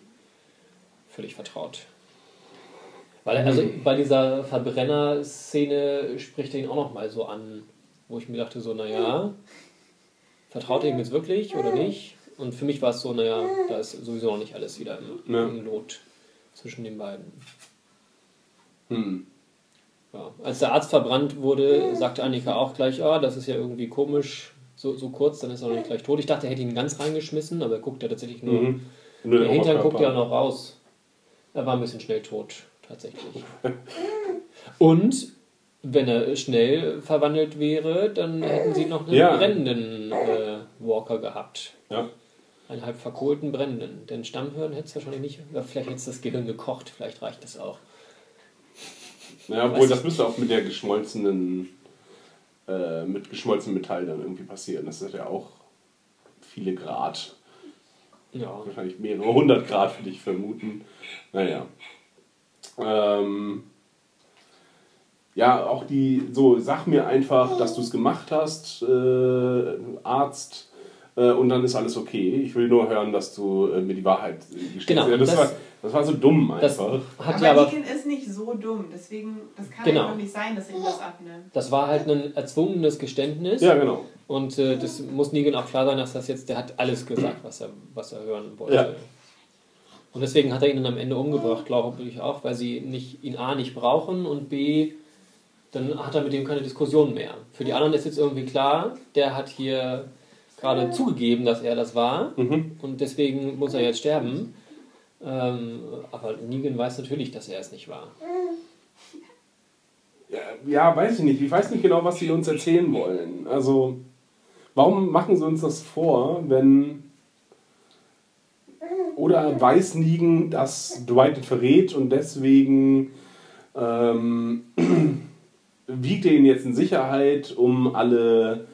S2: völlig vertraut. Weil er, also bei dieser Verbrenner-Szene spricht er ihn auch nochmal so an, wo ich mir dachte so, naja, vertraut er ihm jetzt wirklich oder nicht? Und für mich war es so, naja, da ist sowieso noch nicht alles wieder im,
S3: Ja.
S2: im Lot zwischen den beiden.
S3: Hm.
S2: Ja. Als der Arzt verbrannt wurde, sagte Annika auch gleich, ah, das ist ja irgendwie komisch, so, so kurz, dann ist er noch nicht gleich tot. Ich dachte, er hätte ihn ganz reingeschmissen, aber er guckt ja tatsächlich nur,
S3: Mhm. Nur
S2: der Hintern guckt ja noch raus. Er war ein bisschen schnell tot, tatsächlich. Und wenn er schnell verwandelt wäre, dann hätten sie noch einen
S3: Ja.
S2: brennenden äh, Walker gehabt.
S3: Ja.
S2: Einen halb verkohlten brennenden. Denn Stammhirn hätte es wahrscheinlich nicht. Oder vielleicht hätte es das Gehirn gekocht, vielleicht reicht das auch.
S3: Ja, obwohl das müsste auch mit der geschmolzenen, äh, mit geschmolzenem Metall dann irgendwie passieren. Das ist ja auch viele Grad.
S2: Ja.
S3: Wahrscheinlich mehrere hundert Grad würde ich vermuten. Naja. Ähm, ja, auch die, so, sag mir einfach, dass du es gemacht hast, äh, Arzt, äh, und dann ist alles okay. Ich will nur hören, dass du äh, mir die Wahrheit äh, gestehst.
S2: Genau,
S3: ja, das,
S2: das-
S3: war, das war so dumm
S2: Das
S3: einfach.
S2: hat
S1: aber
S2: ja aber.
S1: Ist nicht so dumm, deswegen, das kann
S2: Genau.
S1: einfach nicht sein, dass er ihm das abnimmt.
S2: Das war halt ein erzwungenes Geständnis.
S3: Ja, genau.
S2: Und äh, das muss Negan auch klar sein, dass das jetzt, der hat alles gesagt, was er, was er hören wollte.
S3: Ja.
S2: Und deswegen hat er ihn dann am Ende umgebracht, glaube ich auch, weil sie nicht, ihn A nicht brauchen und B, dann hat er mit dem keine Diskussion mehr. Für die anderen ist jetzt irgendwie klar, der hat hier gerade zugegeben, dass er das war
S3: Mhm.
S2: und deswegen muss er jetzt sterben. Ähm, aber Negan weiß natürlich, dass er es nicht war.
S3: Ja, ja, weiß ich nicht. Ich weiß nicht genau, was sie uns erzählen wollen. Also, warum machen sie uns das vor, wenn. Oder weiß Negan, dass Dwight ihn verrät und deswegen ähm, wiegt er ihn jetzt in Sicherheit, um alle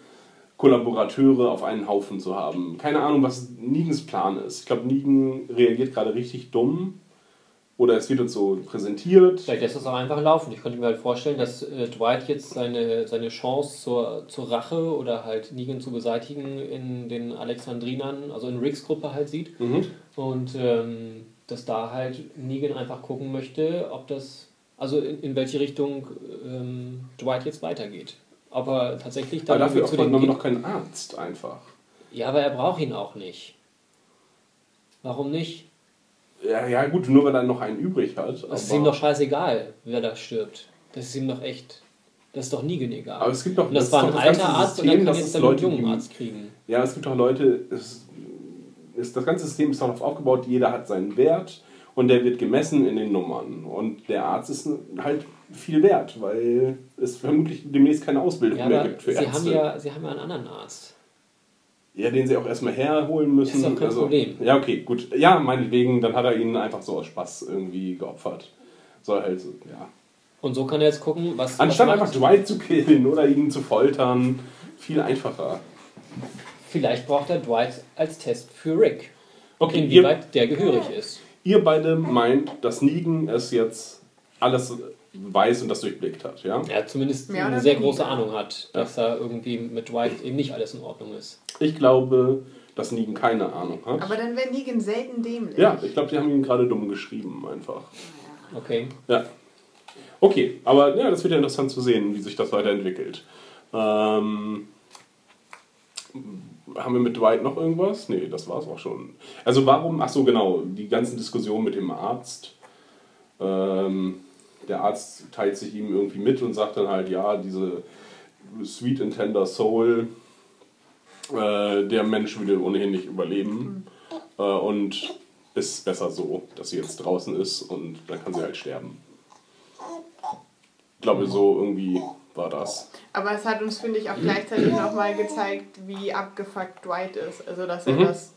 S3: Kollaborateure auf einen Haufen zu haben. Keine Ahnung, was Negans Plan ist. Ich glaube, Negan reagiert gerade richtig dumm. Oder es wird uns so präsentiert.
S2: Vielleicht lässt das auch einfach laufen. Ich könnte mir halt vorstellen, dass äh, Dwight jetzt seine, seine Chance zur, zur Rache oder halt Negan zu beseitigen in den Alexandrinern, also in Ricks Gruppe halt sieht.
S3: Mhm.
S2: Und ähm, dass da halt Negan einfach gucken möchte, ob das, also in, in welche Richtung ähm, Dwight jetzt weitergeht. Ob er tatsächlich
S3: Aber
S2: dann
S3: dafür
S2: irgendwie
S3: opfert man doch keinen Arzt einfach.
S2: Ja, aber er braucht ihn auch nicht. Warum nicht?
S3: Ja, ja, gut, nur weil er noch einen übrig hat.
S2: Es
S3: aber,
S2: ist ihm doch scheißegal, wer da stirbt. Das ist ihm doch echt. Das ist doch Negan egal.
S3: aber es gibt doch
S2: Und das,
S3: ist
S2: war ein
S3: das
S2: alter Arzt und
S3: System,
S2: dann kann jetzt dann einen jungen. Arzt kriegen.
S3: Ja, es gibt doch Leute, es ist, das ganze System ist darauf aufgebaut, jeder hat seinen Wert und der wird gemessen in den Nummern. Und der Arzt ist halt viel wert, weil es vermutlich demnächst keine Ausbildung
S2: Ja,
S3: mehr gibt für
S2: sie
S3: Ärzte.
S2: haben, ja, sie haben ja einen anderen Arzt.
S3: Ja, den sie auch erstmal herholen müssen.
S2: Ist doch kein Problem.
S3: Ja, okay, gut. Ja, meinetwegen, dann hat er ihn einfach so aus Spaß irgendwie geopfert. Soll halt so, ja.
S2: Und so kann er jetzt gucken, was.
S3: Anstatt
S2: was
S3: einfach Dwight zu killen oder ihn zu foltern, viel einfacher.
S2: Vielleicht braucht er Dwight als Test für Rick.
S3: Okay, ihr,
S2: Inwieweit der gehörig ist.
S3: ihr beide meint, dass Negan es jetzt alles weiß und das durchblickt hat, ja?
S2: Er zumindest
S1: Mehr
S2: eine sehr große Ahnung hat, dass da irgendwie mit Dwight eben nicht alles in Ordnung ist.
S3: Ich glaube, dass Negan keine Ahnung hat.
S1: Aber dann wäre Negan selten dämlich.
S3: ja, ich glaube, die haben ihn gerade dumm geschrieben, einfach.
S2: Okay.
S3: Ja. Okay, aber ja, das wird ja interessant zu sehen, wie sich das weiterentwickelt. Ähm, haben wir mit Dwight noch irgendwas? Nee, das war es auch schon. Also warum, ach so genau, die ganzen Diskussionen mit dem Arzt. Ähm, der Arzt teilt sich ihm irgendwie mit und sagt dann halt, ja, diese Sweet and Tender Soul, äh, der Mensch würde ohnehin nicht überleben. Äh, und ist besser so, dass sie jetzt draußen ist und dann kann sie halt sterben. Ich glaube, so irgendwie war das.
S1: Aber es hat uns, finde ich, auch gleichzeitig nochmal gezeigt, wie abgefuckt Dwight ist. Also, dass er
S3: Mhm.
S1: das.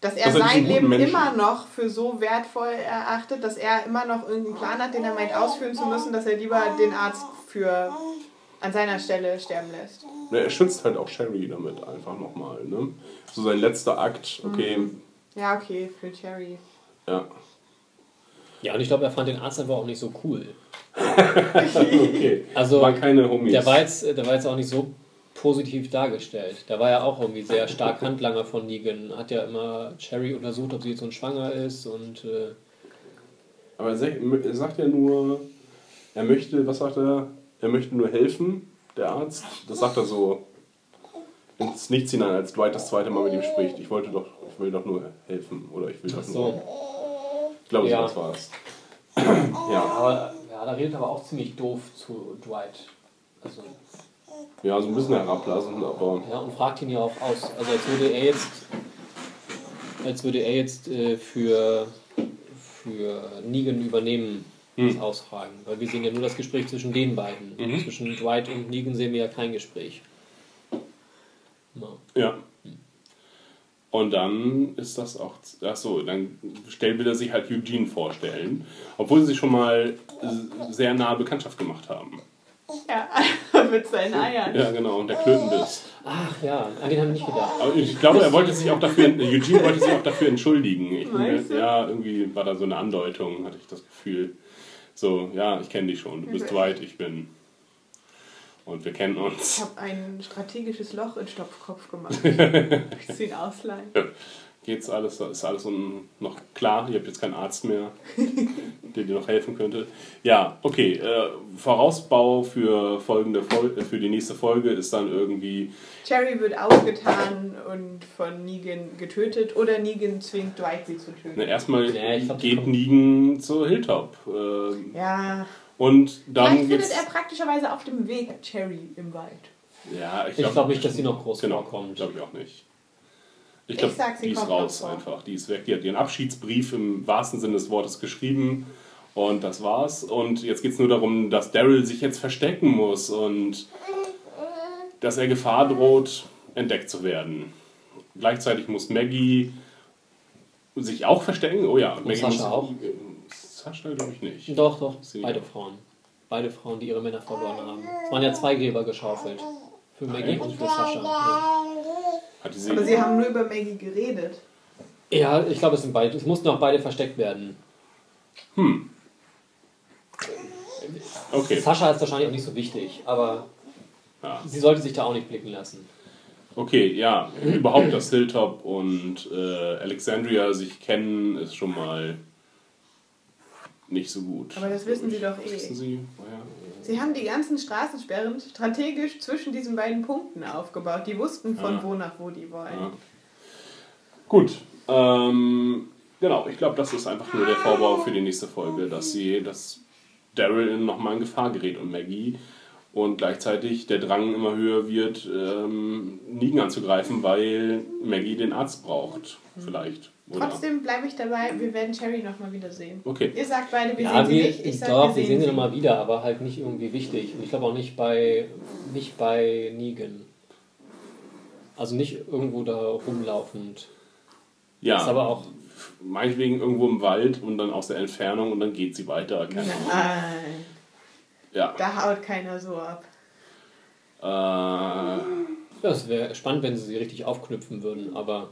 S1: Dass er
S3: er
S1: sein Leben
S3: Menschen-
S1: immer noch für so wertvoll erachtet, dass er immer noch irgendeinen Plan hat, den er meint ausführen zu müssen, dass er lieber den Arzt für an seiner Stelle sterben lässt.
S3: Ne, Er schützt halt auch Sherry damit einfach nochmal. Ne? So sein letzter Akt, okay,
S1: Ja, okay, für Cherry.
S3: ja.
S2: Ja, und ich glaube, er fand den Arzt einfach auch nicht so cool.
S3: Okay.
S2: Also,
S3: Waren keine Homies.
S2: Der war, jetzt, der war jetzt auch nicht so positiv dargestellt. Der war ja auch irgendwie sehr stark Handlanger von Negan. Hat ja immer Cherry untersucht, ob sie jetzt so schwanger ist und äh,
S3: Aber er sagt- ja nur, er möchte, was sagt er? Er möchte nur helfen, der Arzt. Das sagt er so ins Nichts hinein, als Dwight das zweite Mal mit ihm spricht. Ich wollte doch, ich will doch nur helfen. Oder ich will doch nur. Ich glaube,
S2: Ja.
S3: so was war es. ja.
S2: Aber ja, da redet er aber auch ziemlich doof zu Dwight. Also,
S3: ja, so ein bisschen herablassend, aber.
S2: ja, und fragt ihn ja auch aus. Also als würde er jetzt, als würde er jetzt äh, für, für Negan übernehmen, das
S3: Hm.
S2: Ausfragen. Weil wir sehen ja nur das Gespräch zwischen den beiden.
S3: Mhm.
S2: Zwischen Dwight und Negan sehen wir ja kein Gespräch. Ja.
S3: Ja. Und dann ist das auch. Ach so, dann stellt, will er sich halt Eugene vorstellen. Obwohl sie sich schon mal sehr nahe Bekanntschaft gemacht haben.
S1: Ja, mit seinen Eiern.
S3: Ja, genau, und der Klötenbiss.
S2: Ach ja, an den haben wir nicht gedacht.
S3: Aber ich glaube, er wollte sich auch dafür, Eugene wollte sich auch dafür entschuldigen. Ich,
S1: Meinst du?
S3: ja, irgendwie war da so eine Andeutung, hatte ich das Gefühl. So, ja, ich kenne dich schon, du bist Dwight, ich bin. Und wir kennen
S1: Ich
S3: uns.
S1: habe ein strategisches Loch in Stopfkopf gemacht. Willst du ihn ausleihen?
S3: Geht's alles, ist alles noch klar? Ihr habt jetzt keinen Arzt mehr, der dir noch helfen könnte. Ja, okay. Äh, Vorausbau für, folgende Fol äh, für die nächste Folge ist dann irgendwie
S1: Cherry wird aufgetan und von Negan getötet oder Negan zwingt Dwight sie zu töten.
S3: Na, erstmal
S2: Ja, ich glaub,
S3: geht Negan zur Hilltop. Ähm,
S1: Ja,
S3: und dann
S1: vielleicht findet er praktischerweise auf dem Weg Cherry im Wald.
S3: Ja, ich
S2: Ich
S3: glaube
S2: glaube nicht, dass sie noch groß
S3: genau,
S2: vorkommt.
S3: glaube ich auch nicht. Ich glaube, die ist raus einfach. Die ist weg. Die hat ihren Abschiedsbrief im wahrsten Sinne des Wortes geschrieben. Und das war's. Und jetzt geht es nur darum, dass Daryl sich jetzt verstecken muss und dass er Gefahr droht, entdeckt zu werden. Gleichzeitig muss Maggie sich auch verstecken. Oh ja, Maggie
S2: Sascha
S3: muss
S2: auch?
S3: Sascha glaube ich nicht.
S2: Doch, doch,
S3: Sie-
S2: beide Frauen. Beide Frauen, die ihre Männer verloren haben. Es waren ja zwei Gräber geschaufelt. Für Maggie
S3: echt?
S2: und für Sascha. Ja,
S3: sie,
S1: Aber sie haben nur über Maggie geredet.
S2: ja ich glaube, es sind beide. Es mussten auch beide versteckt werden.
S3: okay.
S2: Sascha ist wahrscheinlich auch nicht so wichtig, aber
S3: Ja.
S2: sie sollte sich da auch nicht blicken lassen.
S3: Okay, ja, überhaupt, dass Hilltop und äh, Alexandria sich kennen, ist schon mal nicht so gut.
S1: Aber das wissen sie doch
S3: Wissen
S1: eh.
S3: Sie? Oh ja.
S1: Sie haben die ganzen Straßensperren strategisch zwischen diesen beiden Punkten aufgebaut. Die wussten von
S3: Ja.
S1: wo nach wo die wollen.
S3: Ja. Gut, ähm, genau, ich glaube, das ist einfach nur der Vorbau für die nächste Folge, dass sie, dass Daryl nochmal in Gefahr gerät und Maggie und gleichzeitig der Drang immer höher wird, ähm, Negan anzugreifen, weil Maggie den Arzt braucht, vielleicht. Oder?
S1: Trotzdem bleibe ich dabei, wir werden Cherry nochmal wiedersehen.
S3: Okay.
S1: Ihr sagt beide, wir
S2: ja,
S1: sehen
S2: wir,
S1: sie nicht. Ich
S2: doch,
S1: wir sehen
S2: sehen sie nochmal wieder, aber halt nicht irgendwie wichtig. Und ich glaube auch nicht bei, nicht bei Negan. Also nicht irgendwo da rumlaufend.
S3: Ja,
S2: Ist aber auch
S3: meinetwegen irgendwo im Wald und dann aus der Entfernung und dann geht sie weiter. Keine.
S1: Nein,
S3: Ja.
S1: da haut keiner so ab.
S3: Äh,
S2: Ja, es wäre spannend, wenn sie sie richtig aufknüpfen würden, aber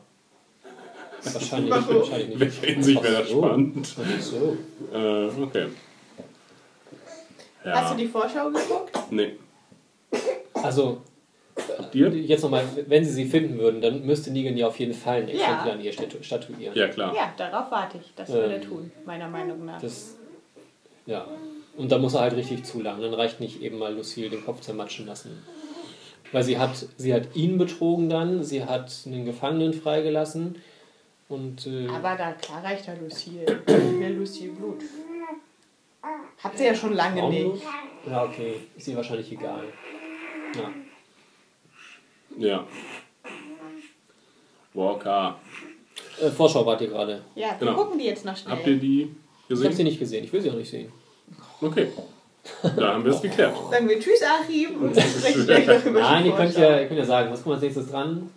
S2: wahrscheinlich, wahrscheinlich
S3: in
S2: nicht.
S3: welcher Hinsicht wäre das spannend?
S2: Ach so.
S3: Äh, okay. Ja.
S1: Hast du die Vorschau geguckt?
S3: Nee.
S2: Also,
S3: ihr?
S2: jetzt nochmal, wenn sie sie finden würden, dann müsste Negan ja auf jeden Fall ein
S1: Ja.
S2: Exemplar an ihr statu- statuieren.
S3: Ja, klar.
S1: Ja, darauf warte ich. Das würde er
S2: Ähm,
S1: tun, meiner Meinung nach.
S2: Das, ja. Und da muss er halt richtig zulangen. Dann reicht nicht eben mal Lucille den Kopf zermatschen lassen. Weil sie hat, sie hat ihn betrogen dann, sie hat einen Gefangenen freigelassen und äh,
S1: Aber da, klar reicht ja Lucille. Ich will Lucille Blut. Hat sie ja schon lange
S2: Frauenblut?
S1: nicht.
S2: Ja, okay. Ist ihr wahrscheinlich egal. Ja.
S3: Ja. Walker.
S2: Äh, Vorschau wart ihr gerade.
S1: Ja, wir
S3: Genau.
S1: gucken die jetzt noch schnell.
S3: Habt ihr die
S2: Ich habe sie
S3: gesehen?
S2: nicht gesehen. Ich will sie auch nicht sehen.
S3: Okay. Da haben wir es geklärt.
S1: Sagen wir Tschüss, Achim, und dann sprechen wir
S2: Nein, ihr könnt, ja, ihr könnt ja sagen, was kommt als nächstes dran?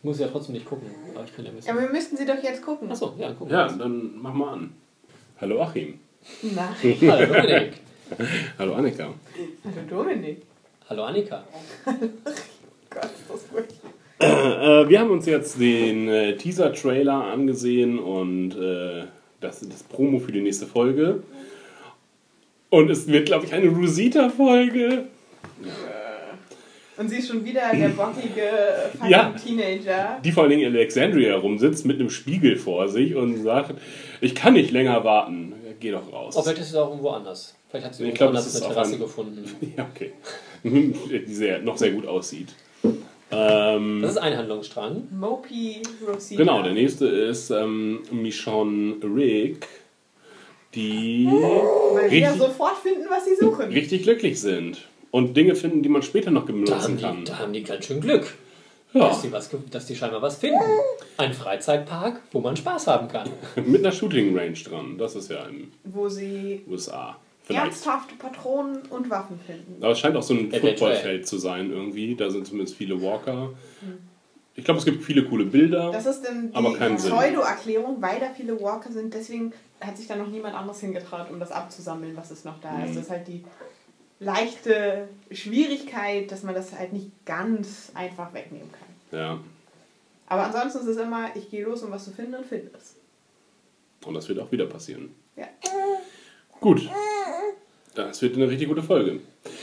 S2: Ich muss ja trotzdem nicht gucken, aber ich kann ja
S1: Ja,
S2: wissen.
S1: wir müssten sie doch jetzt gucken.
S2: Achso, ja, gucken.
S3: Ja, dann mach mal an. Hallo Achim.
S1: Nein,
S2: Hallo Dominik.
S3: Hallo Annika.
S1: hallo Dominik.
S2: Hallo Annika.
S1: Gott, ist das furchtbar.
S3: Äh, wir haben uns jetzt den äh, Teaser-Trailer angesehen und äh, das ist das Promo für die nächste Folge. Und es wird, glaube ich, eine Rosita-Folge.
S1: Und sie ist schon wieder der bockige fucking
S3: Ja.
S1: Teenager.
S3: Die vor allen Dingen in Alexandria rumsitzt mit einem Spiegel vor sich und sagt, ich kann nicht länger warten. Geh doch raus.
S2: Oh, vielleicht ist es auch irgendwo anders. Vielleicht hat sie
S3: Ich
S2: irgendwo
S3: glaub, es
S2: anders eine Terrasse
S3: einem-
S2: gefunden.
S3: Ja, okay. Die sehr, noch sehr gut aussieht. Ähm,
S2: Das ist ein Handlungsstrang.
S1: Mopey Rosita.
S3: genau, der nächste ist ähm, Michonne Rick, die
S1: Weil wir
S3: richtig-
S1: sofort finden, was sie suchen.
S3: richtig glücklich sind und Dinge finden, die man später noch
S2: Da
S3: benutzen
S2: die,
S3: kann.
S2: da haben die ganz schön Glück,
S3: Ja,
S2: dass, die was, dass die scheinbar was finden. Ein Freizeitpark, wo man Spaß haben kann.
S3: mit einer Shooting Range dran. Das ist ja in
S1: Wo sie
S3: USA. Vielleicht.
S1: ernsthafte Patronen und Waffen finden.
S3: Aber es scheint auch so ein. Footballfeld zu sein irgendwie. Da sind zumindest viele Walker. Ich glaube, es gibt viele coole Bilder.
S1: Das ist dann
S3: Aber
S1: die
S3: keinen Sinn.
S1: Pseudo-Erklärung, weil da viele Walker sind. Deswegen hat sich da noch niemand anderes hingetraut, um das abzusammeln, was es noch da
S3: Mhm.
S1: ist. Das ist halt die leichte Schwierigkeit, dass man das halt nicht ganz einfach wegnehmen kann.
S3: Ja,
S1: Aber ansonsten ist es immer, ich gehe los, um was zu finden und finde es.
S3: und das wird auch wieder passieren.
S1: Ja.
S3: Gut. Das wird eine richtig gute Folge.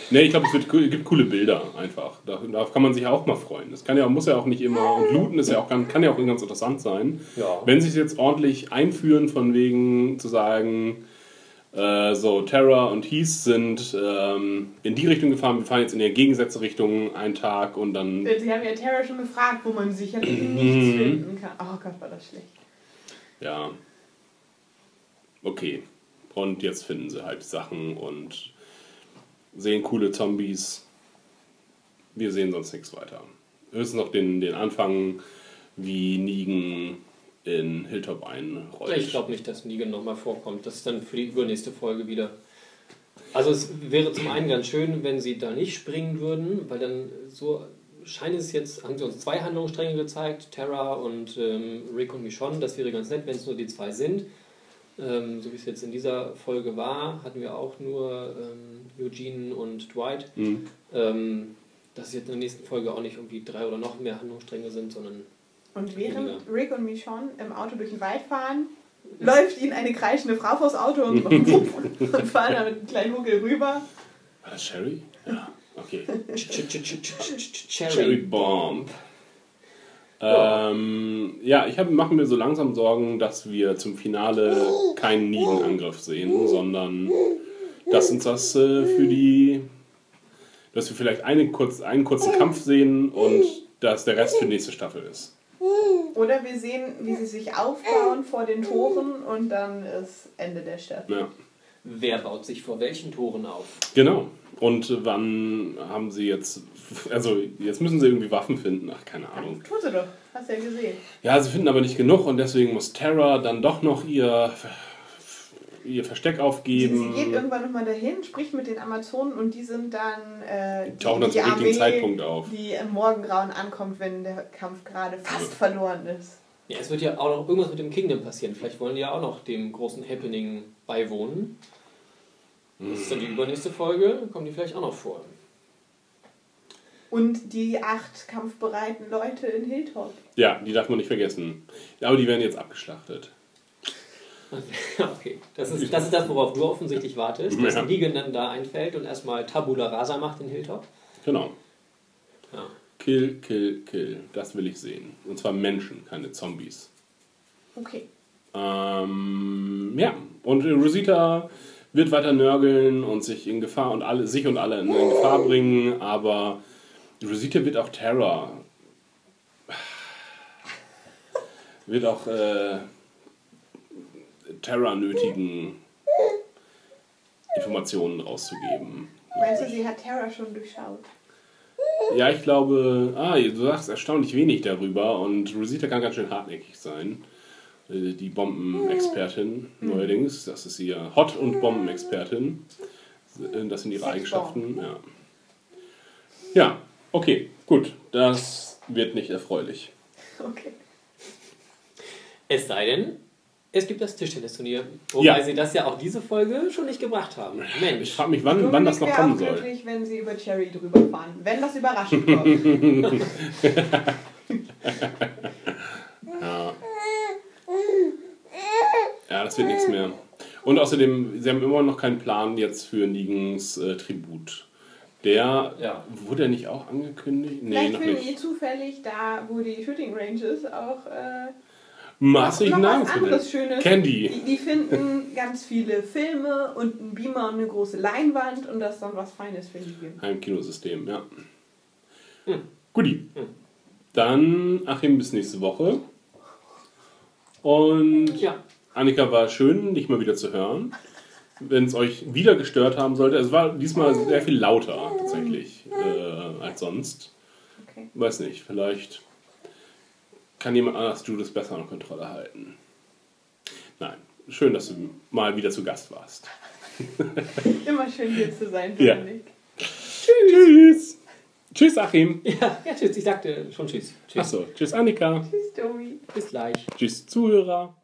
S3: Ne, ich glaube, es wird, gibt coole Bilder einfach. Da- Darauf kann man sich ja auch mal freuen. Das kann ja, muss ja auch nicht immer. Und Looten ist ja auch, ganz- kann ja auch ganz interessant sein.
S2: Ja.
S3: Wenn sie es jetzt ordentlich einführen, von wegen zu sagen, äh, so, Terra und Heath sind ähm, in die Richtung gefahren, wir fahren jetzt in die entgegengesetzte Richtung einen Tag und dann.
S1: Sie haben ja Terra schon gefragt, wo man sicherlich
S3: Mhm.
S1: nichts finden kann. Oh Gott, war das schlecht.
S3: Ja. Okay. Und jetzt finden sie halt Sachen und sehen coole Zombies. Wir sehen sonst nichts weiter. Höchstens noch den, den Anfang, wie Negan in Hilltop einrollt.
S2: Ich glaube nicht, dass Negan nochmal vorkommt. Das ist dann für die übernächste Folge wieder. Also es wäre zum einen ganz schön, wenn sie da nicht springen würden, weil dann so scheint es jetzt, haben sie uns zwei Handlungsstränge gezeigt, Terra und ähm, Rick und Michonne. Das wäre ganz nett, wenn es nur die zwei sind. Ähm, so wie es jetzt in dieser Folge war, hatten wir auch nur ähm, Eugene und Dwight.
S3: Mhm.
S2: Ähm, dass es jetzt in der nächsten Folge auch nicht irgendwie drei oder noch mehr Handlungsstränge sind, sondern
S1: Und während
S2: Weniger.
S1: Rick und Michonne im Auto durch den Wald fahren, läuft ihnen eine kreischende Frau vors Auto und, und fahren da mit einem kleinen Huckel rüber.
S3: War das Sherry? Ja. Okay.
S2: Cherry
S3: Bomb. Ähm, ja, ich mache mir so langsam Sorgen, dass wir zum Finale keinen Negan-Angriff sehen, sondern dass uns das äh, für die. dass wir vielleicht eine kurz, einen kurzen Kampf sehen und dass der Rest für die nächste Staffel ist.
S1: Oder wir sehen, wie sie sich aufbauen vor den Toren und dann ist Ende der Stadt.
S3: Ja,
S2: Wer baut sich vor welchen Toren auf?
S3: genau. Und wann haben sie jetzt. Also, jetzt müssen sie irgendwie Waffen finden. Ach, keine Ahnung.
S1: Tun sie doch, hast du ja gesehen.
S3: Ja, sie finden aber nicht genug und deswegen muss Terra dann doch noch ihr, ihr Versteck
S1: Sie,
S3: aufgeben.
S1: sie geht irgendwann nochmal dahin, spricht mit den Amazonen und die sind dann. Äh,
S3: Die tauchen dann zum richtigen Zeitpunkt auf.
S1: Die im Morgengrauen ankommt, wenn der Kampf gerade fast verloren ist.
S2: Ja, es wird ja auch noch irgendwas mit dem Kingdom passieren. Vielleicht wollen die ja auch noch dem großen Happening beiwohnen. Das ist dann die übernächste Folge, kommen die vielleicht auch noch vor.
S1: Und die acht kampfbereiten Leute in Hilltop.
S3: Ja, die darf man nicht vergessen. Ja, aber die werden jetzt abgeschlachtet.
S2: Okay, das ist, das ist das, worauf du offensichtlich wartest, dass
S3: Ja.
S2: Negan dann da einfällt und erstmal Tabula Rasa macht in Hilltop.
S3: Genau.
S2: Ja.
S3: Kill, kill, kill. Das will ich sehen. Und zwar Menschen, keine Zombies.
S1: Okay.
S3: Ähm, ja, und Rosita wird weiter nörgeln und sich in Gefahr und alle, sich und alle in Gefahr bringen, aber Rosita wird auch Terror. Wird auch äh, Terror nötigen, Informationen rauszugeben.
S1: Meinst du, sie hat Terra schon durchschaut?
S3: Ja, ich glaube, ah, du sagst erstaunlich wenig darüber und Rosita kann ganz schön hartnäckig sein. Äh, Die Bombenexpertin neuerdings, das ist ihr Hot- und Bombenexpertin. äh, das sind ihre
S1: Sexborn.
S3: Eigenschaften. Ja. ja, okay, gut. Das wird nicht erfreulich.
S1: Okay.
S2: Es sei denn, es gibt das Tischtennisturnier. Wobei
S3: Ja.
S2: sie das ja auch diese Folge schon nicht gebracht haben.
S3: Ich
S2: Mensch.
S3: frage mich, wann, wann das noch kommen
S1: auch
S3: soll.
S1: glücklich, wenn sie über Cherry drüber fahren. Wenn das überraschend kommt.
S3: Ja, das wird nichts mehr. Und außerdem, sie haben immer noch keinen Plan jetzt für Nigens äh, Tribut. Der
S2: Ja.
S3: wurde er nicht auch angekündigt? Nee,
S1: Vielleicht
S3: noch nicht.
S1: die zufällig da, wo die Shooting Range ist, auch äh, Anderes
S3: den.
S1: Schönes.
S3: Candy.
S1: Die, die finden ganz viele Filme und einen Beamer und eine große Leinwand und das ist dann was Feines für die.
S3: Heimkinosystem, ja. Guti. Dann, Achim, bis nächste Woche. Und
S2: Ja.
S3: Annika war schön, dich mal wieder zu hören. Wenn es euch wieder gestört haben sollte, es war diesmal sehr viel lauter tatsächlich äh, als sonst.
S1: Okay.
S3: Weiß nicht, vielleicht kann jemand anders Judas besser unter Kontrolle halten. Nein, schön, dass du mal wieder zu Gast warst.
S1: Immer schön hier zu sein,
S3: Ja.
S1: Dominik.
S3: Tschüss. Tschüss, Achim.
S2: Ja, ja, tschüss. Ich sagte schon tschüss. Tschüss.
S3: Achso, tschüss, Annika.
S1: Tschüss, Domi.
S2: Bis gleich.
S3: Tschüss, Zuhörer.